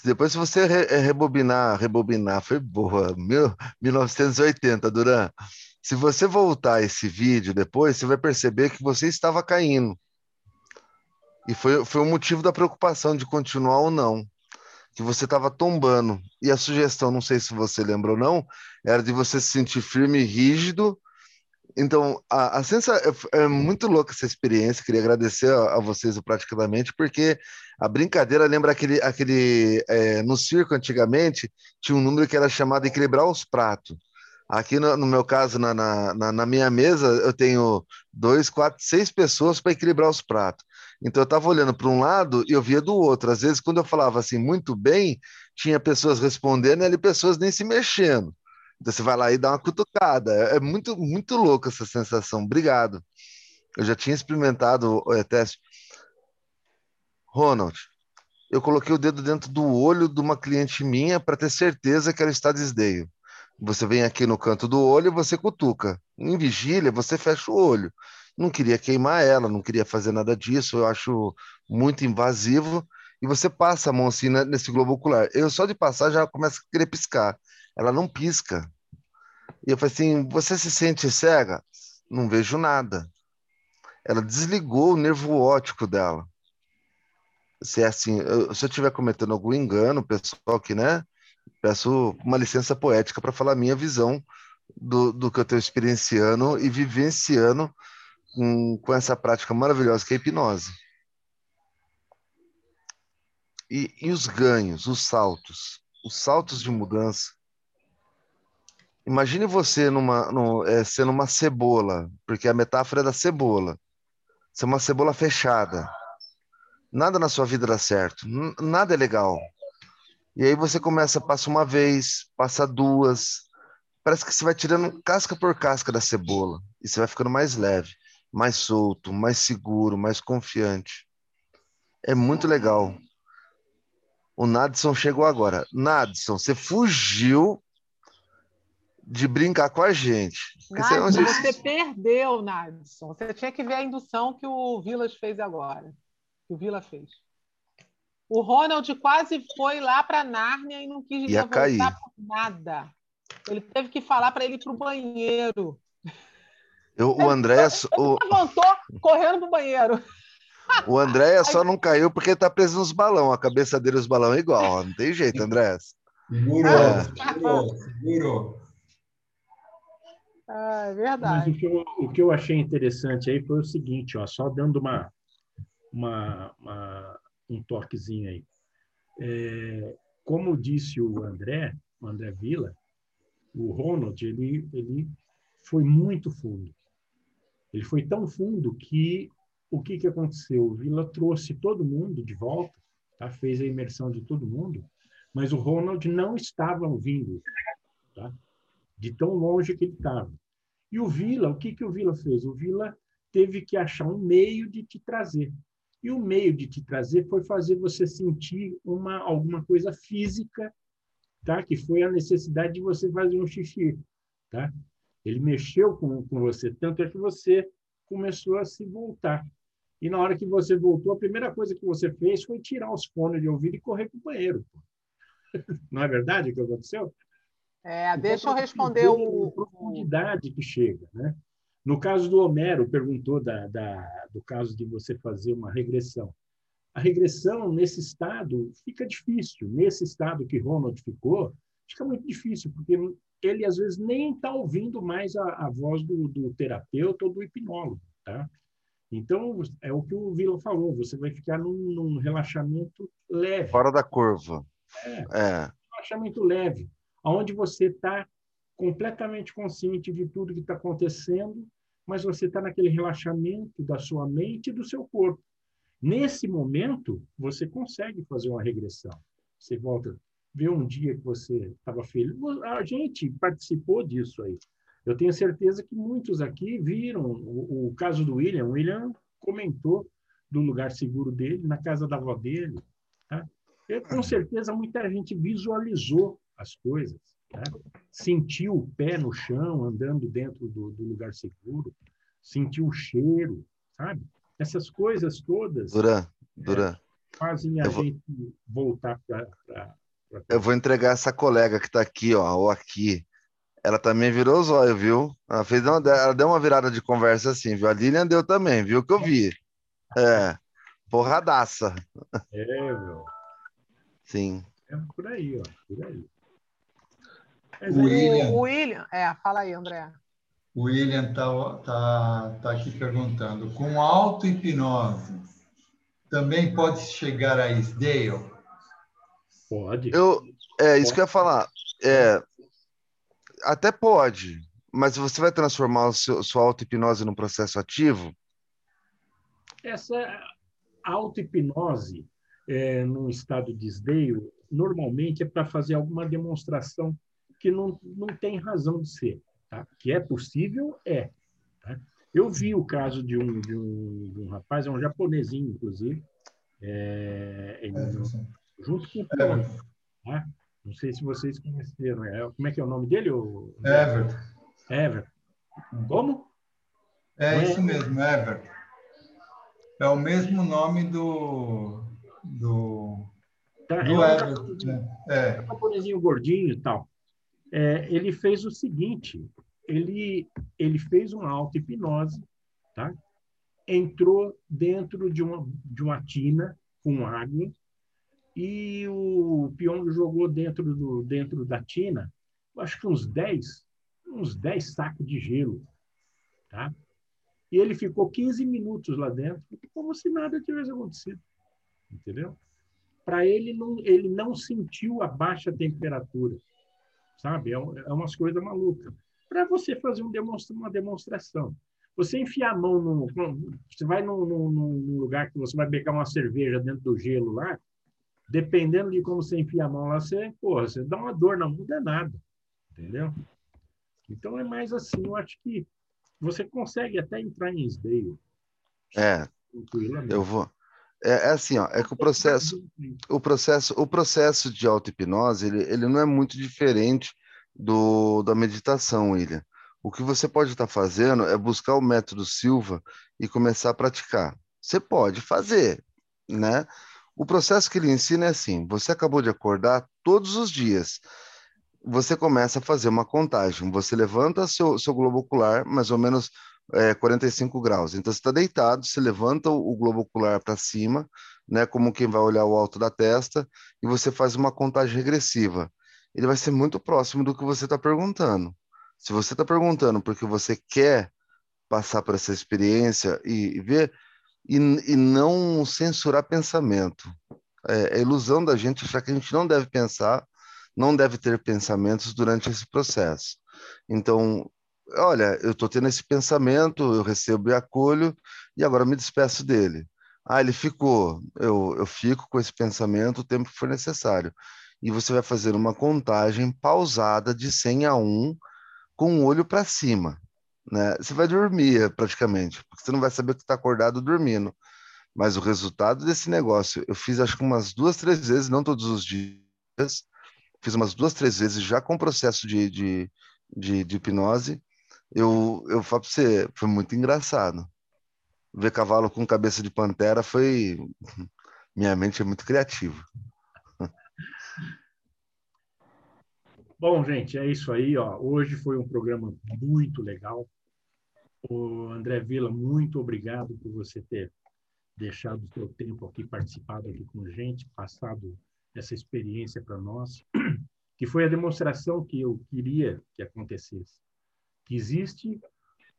Depois, se você eh, rebobinar, rebobinar, foi boa, mil, 1980, Duran. Se você voltar esse vídeo depois, você vai perceber que você estava caindo. E foi, foi o motivo da preocupação de continuar ou não. Que você estava tombando. E a sugestão, não sei se você lembra ou não, era de você se sentir firme e rígido então, a, a sensa, é, é, muito louca essa experiência. Queria agradecer a, a, vocês praticamente, porque a brincadeira lembra aquele, aquele é, no circo antigamente tinha um número que era chamado equilibrar os pratos. Aqui no, no meu caso, na, na, na, minha mesa, eu tenho dois, quatro, seis pessoas para equilibrar os pratos. Então eu estava olhando para um lado e eu via do outro. Às vezes, quando eu falava assim muito bem, tinha pessoas respondendo e ali pessoas nem se mexendo. Então você vai lá e dá uma cutucada. É, é muito, muito louco essa sensação. Obrigado. Eu já tinha experimentado o teste. Ronald, eu coloquei o dedo dentro do olho de uma cliente minha para ter certeza que ela está desdeio. Você vem aqui no canto do olho e você cutuca. Em vigília, você fecha o olho. Não queria queimar ela, não queria fazer nada disso, eu acho muito invasivo. E você passa a mão assim nesse globo ocular. Eu só de passar já começo a querer piscar ela não pisca. E eu falei assim: você se sente cega? Não vejo nada. Ela desligou o nervo óptico dela. Se é assim, eu, se eu estiver cometendo algum engano, pessoal, que né, peço uma licença poética para falar a minha visão do, do que eu estou experienciando e vivenciando com, com essa prática maravilhosa que é a hipnose. E, e os ganhos, os saltos, os saltos de mudança Imagine você numa, é, sendo uma cebola, porque a metáfora é da cebola. Você é uma cebola fechada. Nada na sua vida dá certo. Nada é legal. E aí você começa, passa uma vez, passa duas. Parece que você vai tirando casca por casca da cebola. E você vai ficando mais leve, mais solto, mais seguro, mais confiante. É muito legal. O Nadson chegou agora. Nadson, você fugiu de brincar com a gente. Nadson, você, você perdeu, Nadson. Você tinha que ver a indução que o Vilas fez agora. Que o Vila fez. O Ronald quase foi lá para Nárnia e não quis Ia voltar cair. por nada. Ele teve que falar para ele ir para o banheiro. Eu, o André. Ele o... levantou correndo para o banheiro. O André [laughs] só não caiu porque está preso nos balão. A cabeça dele os balão é igual. Não tem jeito, André. Segurou, é. segurou, segurou. Ah, é verdade. Mas o que, eu, o que eu achei interessante aí foi o seguinte, ó, só dando uma, uma, uma um toquezinho aí. É, como disse o André, o André Vila, o Ronald, ele, ele foi muito fundo. Ele foi tão fundo que o que, que aconteceu? O Vila trouxe todo mundo de volta, tá? fez a imersão de todo mundo, mas o Ronald não estava ouvindo, tá? de tão longe que ele estava. E o Vila, o que, que o Vila fez? O Vila teve que achar um meio de te trazer. E o meio de te trazer foi fazer você sentir uma, alguma coisa física, tá? que foi a necessidade de você fazer um xixi. Tá? Ele mexeu com, com você, tanto é que você começou a se voltar. E na hora que você voltou, a primeira coisa que você fez foi tirar os fones de ouvido e correr para o banheiro. [laughs] Não é verdade o que aconteceu? É, então, deixa eu responder o. Profundidade que chega. Né? No caso do Homero, perguntou da, da, do caso de você fazer uma regressão. A regressão, nesse estado, fica difícil. Nesse estado que Ronald ficou, fica muito difícil, porque ele, às vezes, nem está ouvindo mais a, a voz do, do, terapeuta ou do hipnólogo. Tá? Então, é o que o Vila falou, você vai ficar num, num relaxamento leve. Fora da curva. É, é. relaxamento leve, onde você está completamente consciente de tudo que está acontecendo, mas você está naquele relaxamento da sua mente e do seu corpo. Nesse momento, você consegue fazer uma regressão. Você volta, vê um dia que você estava feliz. A gente participou disso aí. Eu tenho certeza que muitos aqui viram o, o caso do William. O William comentou do lugar seguro dele, na casa da avó dele. Tá? Eu, com certeza, muita gente visualizou as coisas. Né? Sentiu o pé no chão, andando dentro do, do lugar seguro, sentiu o cheiro, sabe? Essas coisas todas Duran, Duran, é, fazem a gente voltar para. Eu vou entregar essa colega que está aqui, ó, ou aqui. Ela também virou os olhos, viu? Ela, fez uma, ela deu uma virada de conversa assim, viu? A Lilian deu também, viu? Que eu vi. É, porradaça. É, meu. Sim. É por aí, ó, por aí. O William, o William, é, fala aí, André. O William está tá, tá aqui perguntando: com auto-hipnose, também pode chegar a Isdale? Pode. Eu, é isso que eu ia falar. É, até pode, mas você vai transformar o seu, sua auto-hipnose num processo ativo? Essa auto-hipnose é, num estado de esdeio, normalmente é para fazer alguma demonstração que não, não tem razão de ser. Tá? Que é possível, é. Tá? Eu vi o caso de um, de um, de um rapaz, é um japonesinho, inclusive, é, ele, é, junto com o Pion, tá? Não sei se vocês conheceram. É, como é que é o nome dele? O... Everton. Everton. Como? É, é isso mesmo, Everton. É o mesmo nome do. do, tá, do é Everton. Né? É. Um japonesinho gordinho e tal é, ele fez o seguinte: ele, ele fez uma auto-hipnose, tá? entrou dentro de uma, de uma tina com água e o Pyong jogou dentro, do, dentro da tina, acho que uns 10, uns 10 sacos de gelo. Tá? E ele ficou 15 minutos lá dentro, como se nada tivesse acontecido. Entendeu? Para ele, não, ele não sentiu a baixa temperatura sabe? É, é umas coisas malucas. Para você fazer um demonstra, uma demonstração. Você enfiar a mão no. Você vai num, num, num, lugar que você vai beber uma cerveja dentro do gelo lá, dependendo de como você enfia a mão lá, você, porra, você dá uma dor na mão danada. Entendeu? Então é mais assim, eu acho que você consegue até entrar em Sdale. É. Eu vou. É, é, assim, ó, é que o processo, o processo, o processo de auto-hipnose, ele, ele não é muito diferente do da meditação, William. O que você pode estar fazendo é buscar o método Silva e começar a praticar. Você pode fazer, né? O processo que ele ensina é assim: você acabou de acordar todos os dias. Você começa a fazer uma contagem. Você levanta seu, seu globo ocular, mais ou menos é, 45 graus. Então, você está deitado, você levanta o, globo ocular para cima, né, como quem vai olhar o alto da testa, e você faz uma contagem regressiva. Ele vai ser muito próximo do que você está perguntando. Se você está perguntando porque você quer passar por essa experiência e, e ver, e, e, não censurar pensamento. É, é ilusão da gente achar que a gente não deve pensar, não deve ter pensamentos durante esse processo. Então, olha, eu estou tendo esse pensamento, eu recebo e acolho, e agora me despeço dele. Ah, ele ficou, eu, eu fico com esse pensamento o tempo que for necessário. E você vai fazer uma contagem pausada de 100 a 1, com o olho para cima. Né? Você vai dormir praticamente, porque você não vai saber que está acordado dormindo. Mas o resultado desse negócio, eu fiz acho que umas duas, três vezes, não todos os dias, fiz umas duas, três vezes já com processo de, de, de, de hipnose, eu, eu falo para você, foi muito engraçado. Ver cavalo com cabeça de pantera foi. [laughs] Minha mente é muito criativa. [laughs] Bom, gente, é isso aí. Ó. Hoje foi um programa muito legal. O André Vila, muito obrigado por você ter deixado o seu tempo aqui, participado aqui com a gente, passado essa experiência para nós, [clears throat] que foi a demonstração que eu queria que acontecesse existe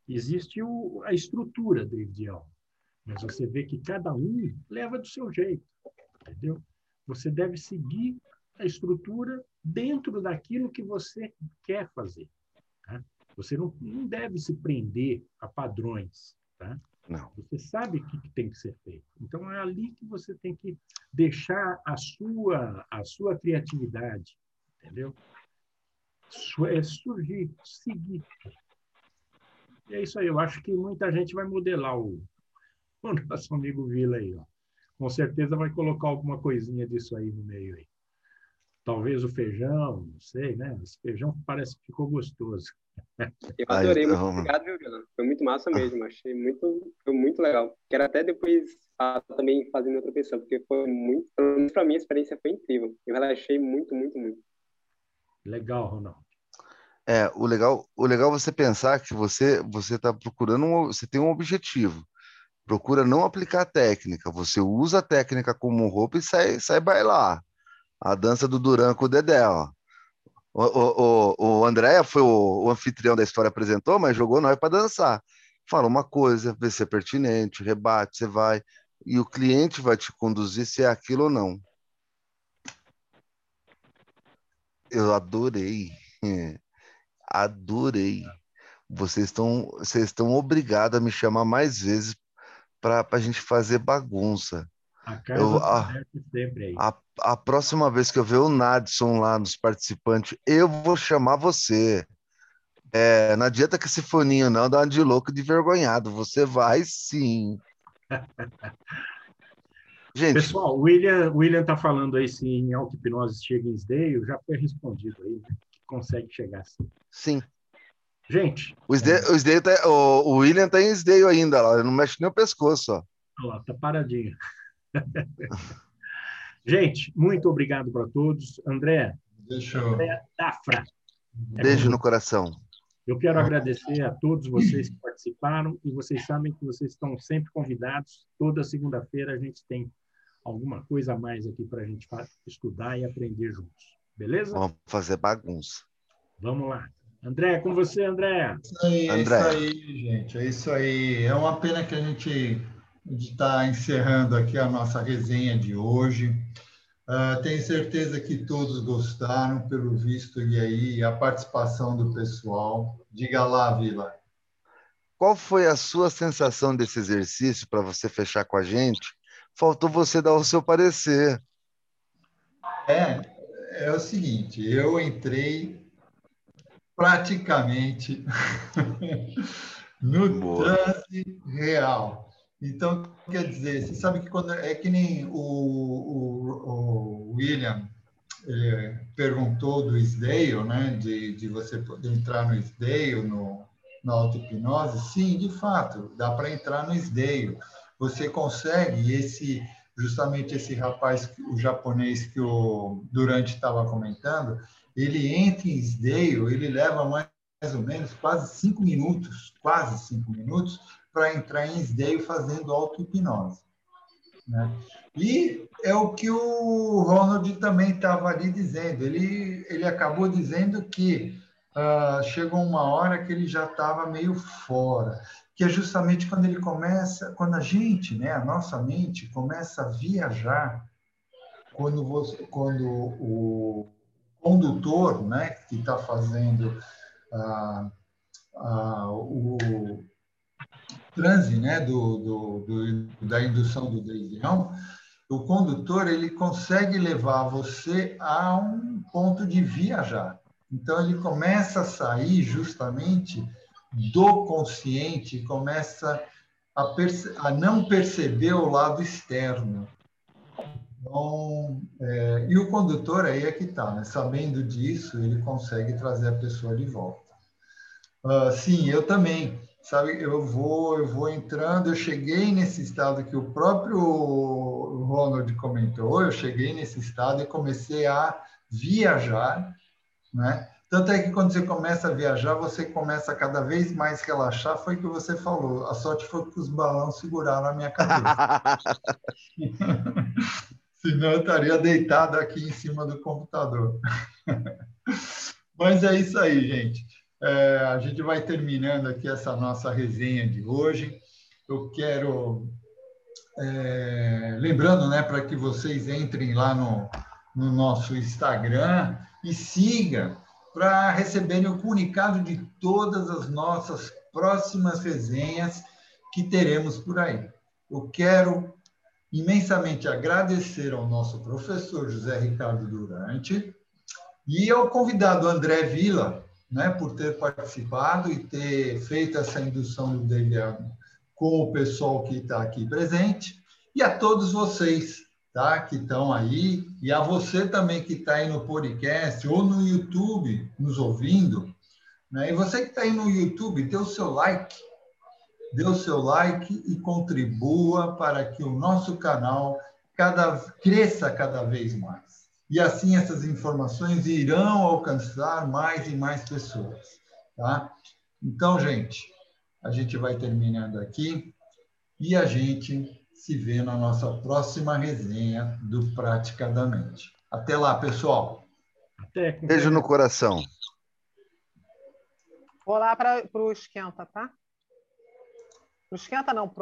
existe o, a estrutura do ideal, mas você vê que cada um leva do seu jeito, entendeu? Você deve seguir a estrutura dentro daquilo que você quer fazer. Tá? Você não, não deve se prender a padrões, tá? Não. Você sabe o que tem que ser feito. Então é ali que você tem que deixar a sua a sua criatividade, entendeu? É surgir, seguir. E é isso aí. Eu acho que muita gente vai modelar o, [laughs] o nosso amigo Vila aí. Ó. Com certeza vai colocar alguma coisinha disso aí no meio aí. Talvez o feijão, não sei, né? Esse feijão parece que ficou gostoso. [laughs] Eu adorei, muito obrigado, viu, Vila? Foi muito massa mesmo, achei muito, foi muito legal. Quero até depois também fazer outra pessoa, porque foi muito, para mim a experiência foi incrível. Eu relaxei muito, muito, muito. Legal, Ronaldo. É, o legal, o legal é você pensar que você você está procurando um, você tem um objetivo. Procura não aplicar a técnica, você usa a técnica como roupa e sai, sai bailar. A dança do Duran com o Dedé, ó. O, o, o, o André foi o, o anfitrião da história, apresentou, mas jogou nós para dançar. Fala uma coisa, vê se é pertinente, rebate, você vai. E o cliente vai te conduzir se é aquilo ou não. Eu adorei. [laughs] adorei. Vocês estão, vocês estão obrigados a me chamar mais vezes para a gente fazer bagunça. A, eu, a, a, a, próxima vez que eu ver o Nadson lá nos participantes, eu vou chamar você. É, não adianta que esse foninho não dá de louco de vergonhado. Você vai sim. [laughs] Gente, Pessoal, o William, William tá falando aí se em auto-hipnose chega em Sdale, já foi respondido aí. Né? Consegue chegar assim. Sim. Gente. O, é... o, tá, o, o, William tá em Sdale ainda, lá, ele não mexe nem o pescoço. Ó. Olha lá, tá paradinho. [laughs] Gente, muito obrigado para todos. André, Deixa André Dafra. Beijo é no coração. Eu quero agradecer a todos vocês que participaram e vocês sabem que vocês estão sempre convidados. Toda segunda-feira a gente tem alguma coisa a mais aqui para a gente estudar e aprender juntos. Beleza? Vamos fazer bagunça. Vamos lá. André, com você, André. Isso aí, André. É isso aí, gente. É isso aí. É uma pena que a gente está encerrando aqui a nossa resenha de hoje. Uh, tenho certeza que todos gostaram, pelo visto, e aí a participação do pessoal. Diga lá, Vila. Qual foi a sua sensação desse exercício para você fechar com a gente? Faltou você dar o seu parecer. É, é o seguinte, eu entrei praticamente [laughs] no Boa. transe real. Então, quer dizer, você sabe que quando é que nem o, o, o William perguntou do SDAIL, né, de, de você poder entrar no SDAIL, no, na auto-hipnose, sim, de fato, dá para entrar no SDAIL. Você consegue esse justamente esse rapaz, o japonês que o Durante estava comentando, ele entra em SDAIL, ele leva mais, mais ou menos quase cinco minutos, quase cinco minutos, para entrar em SDAIL fazendo auto-hipnose. Né? E é o que o Ronald também estava ali dizendo. Ele, ele acabou dizendo que uh, chegou uma hora que ele já estava meio fora, que é justamente quando ele começa, quando a gente, né, a nossa mente começa a viajar, quando, você, quando o condutor, né, que está fazendo uh, uh, o transe né, do, do, do, da indução do desenho, o condutor ele consegue levar você a um ponto de viajar. Então ele começa a sair justamente do consciente, começa a, a não perceber o lado externo. Então, é, e o condutor aí é que está, né? sabendo disso, ele consegue trazer a pessoa de volta. Uh, sim, eu também sabe, eu vou, eu vou entrando, eu cheguei nesse estado que o próprio Ronald comentou, eu cheguei nesse estado e comecei a viajar, né? Tanto é que quando você começa a viajar, você começa a cada vez mais relaxar, foi o que você falou. A sorte foi que os balões seguraram a minha cabeça. [laughs] Senão eu estaria deitado aqui em cima do computador. [laughs] Mas é isso aí, gente. É, a gente vai terminando aqui essa nossa resenha de hoje. Eu quero, é, lembrando, né, para que vocês entrem lá no, no nosso Instagram e sigam para receberem o comunicado de todas as nossas próximas resenhas que teremos por aí. Eu quero imensamente agradecer ao nosso professor José Ricardo Durante e ao convidado André Vila, né, por ter participado e ter feito essa indução do David com o pessoal que está aqui presente, e a todos vocês tá, que estão aí, e a você também que está aí no podcast ou no YouTube nos ouvindo. Né? E você que está aí no YouTube, dê o seu like, dê o seu like e contribua para que o nosso canal cada, cresça cada vez mais e assim essas informações irão alcançar mais e mais pessoas, tá? Então, gente, a gente vai terminando aqui e a gente se vê na nossa próxima resenha do Praticadamente. Até lá, pessoal. Até. Beijo no coração. Vou lá para o esquenta, tá? Pro esquenta não, pro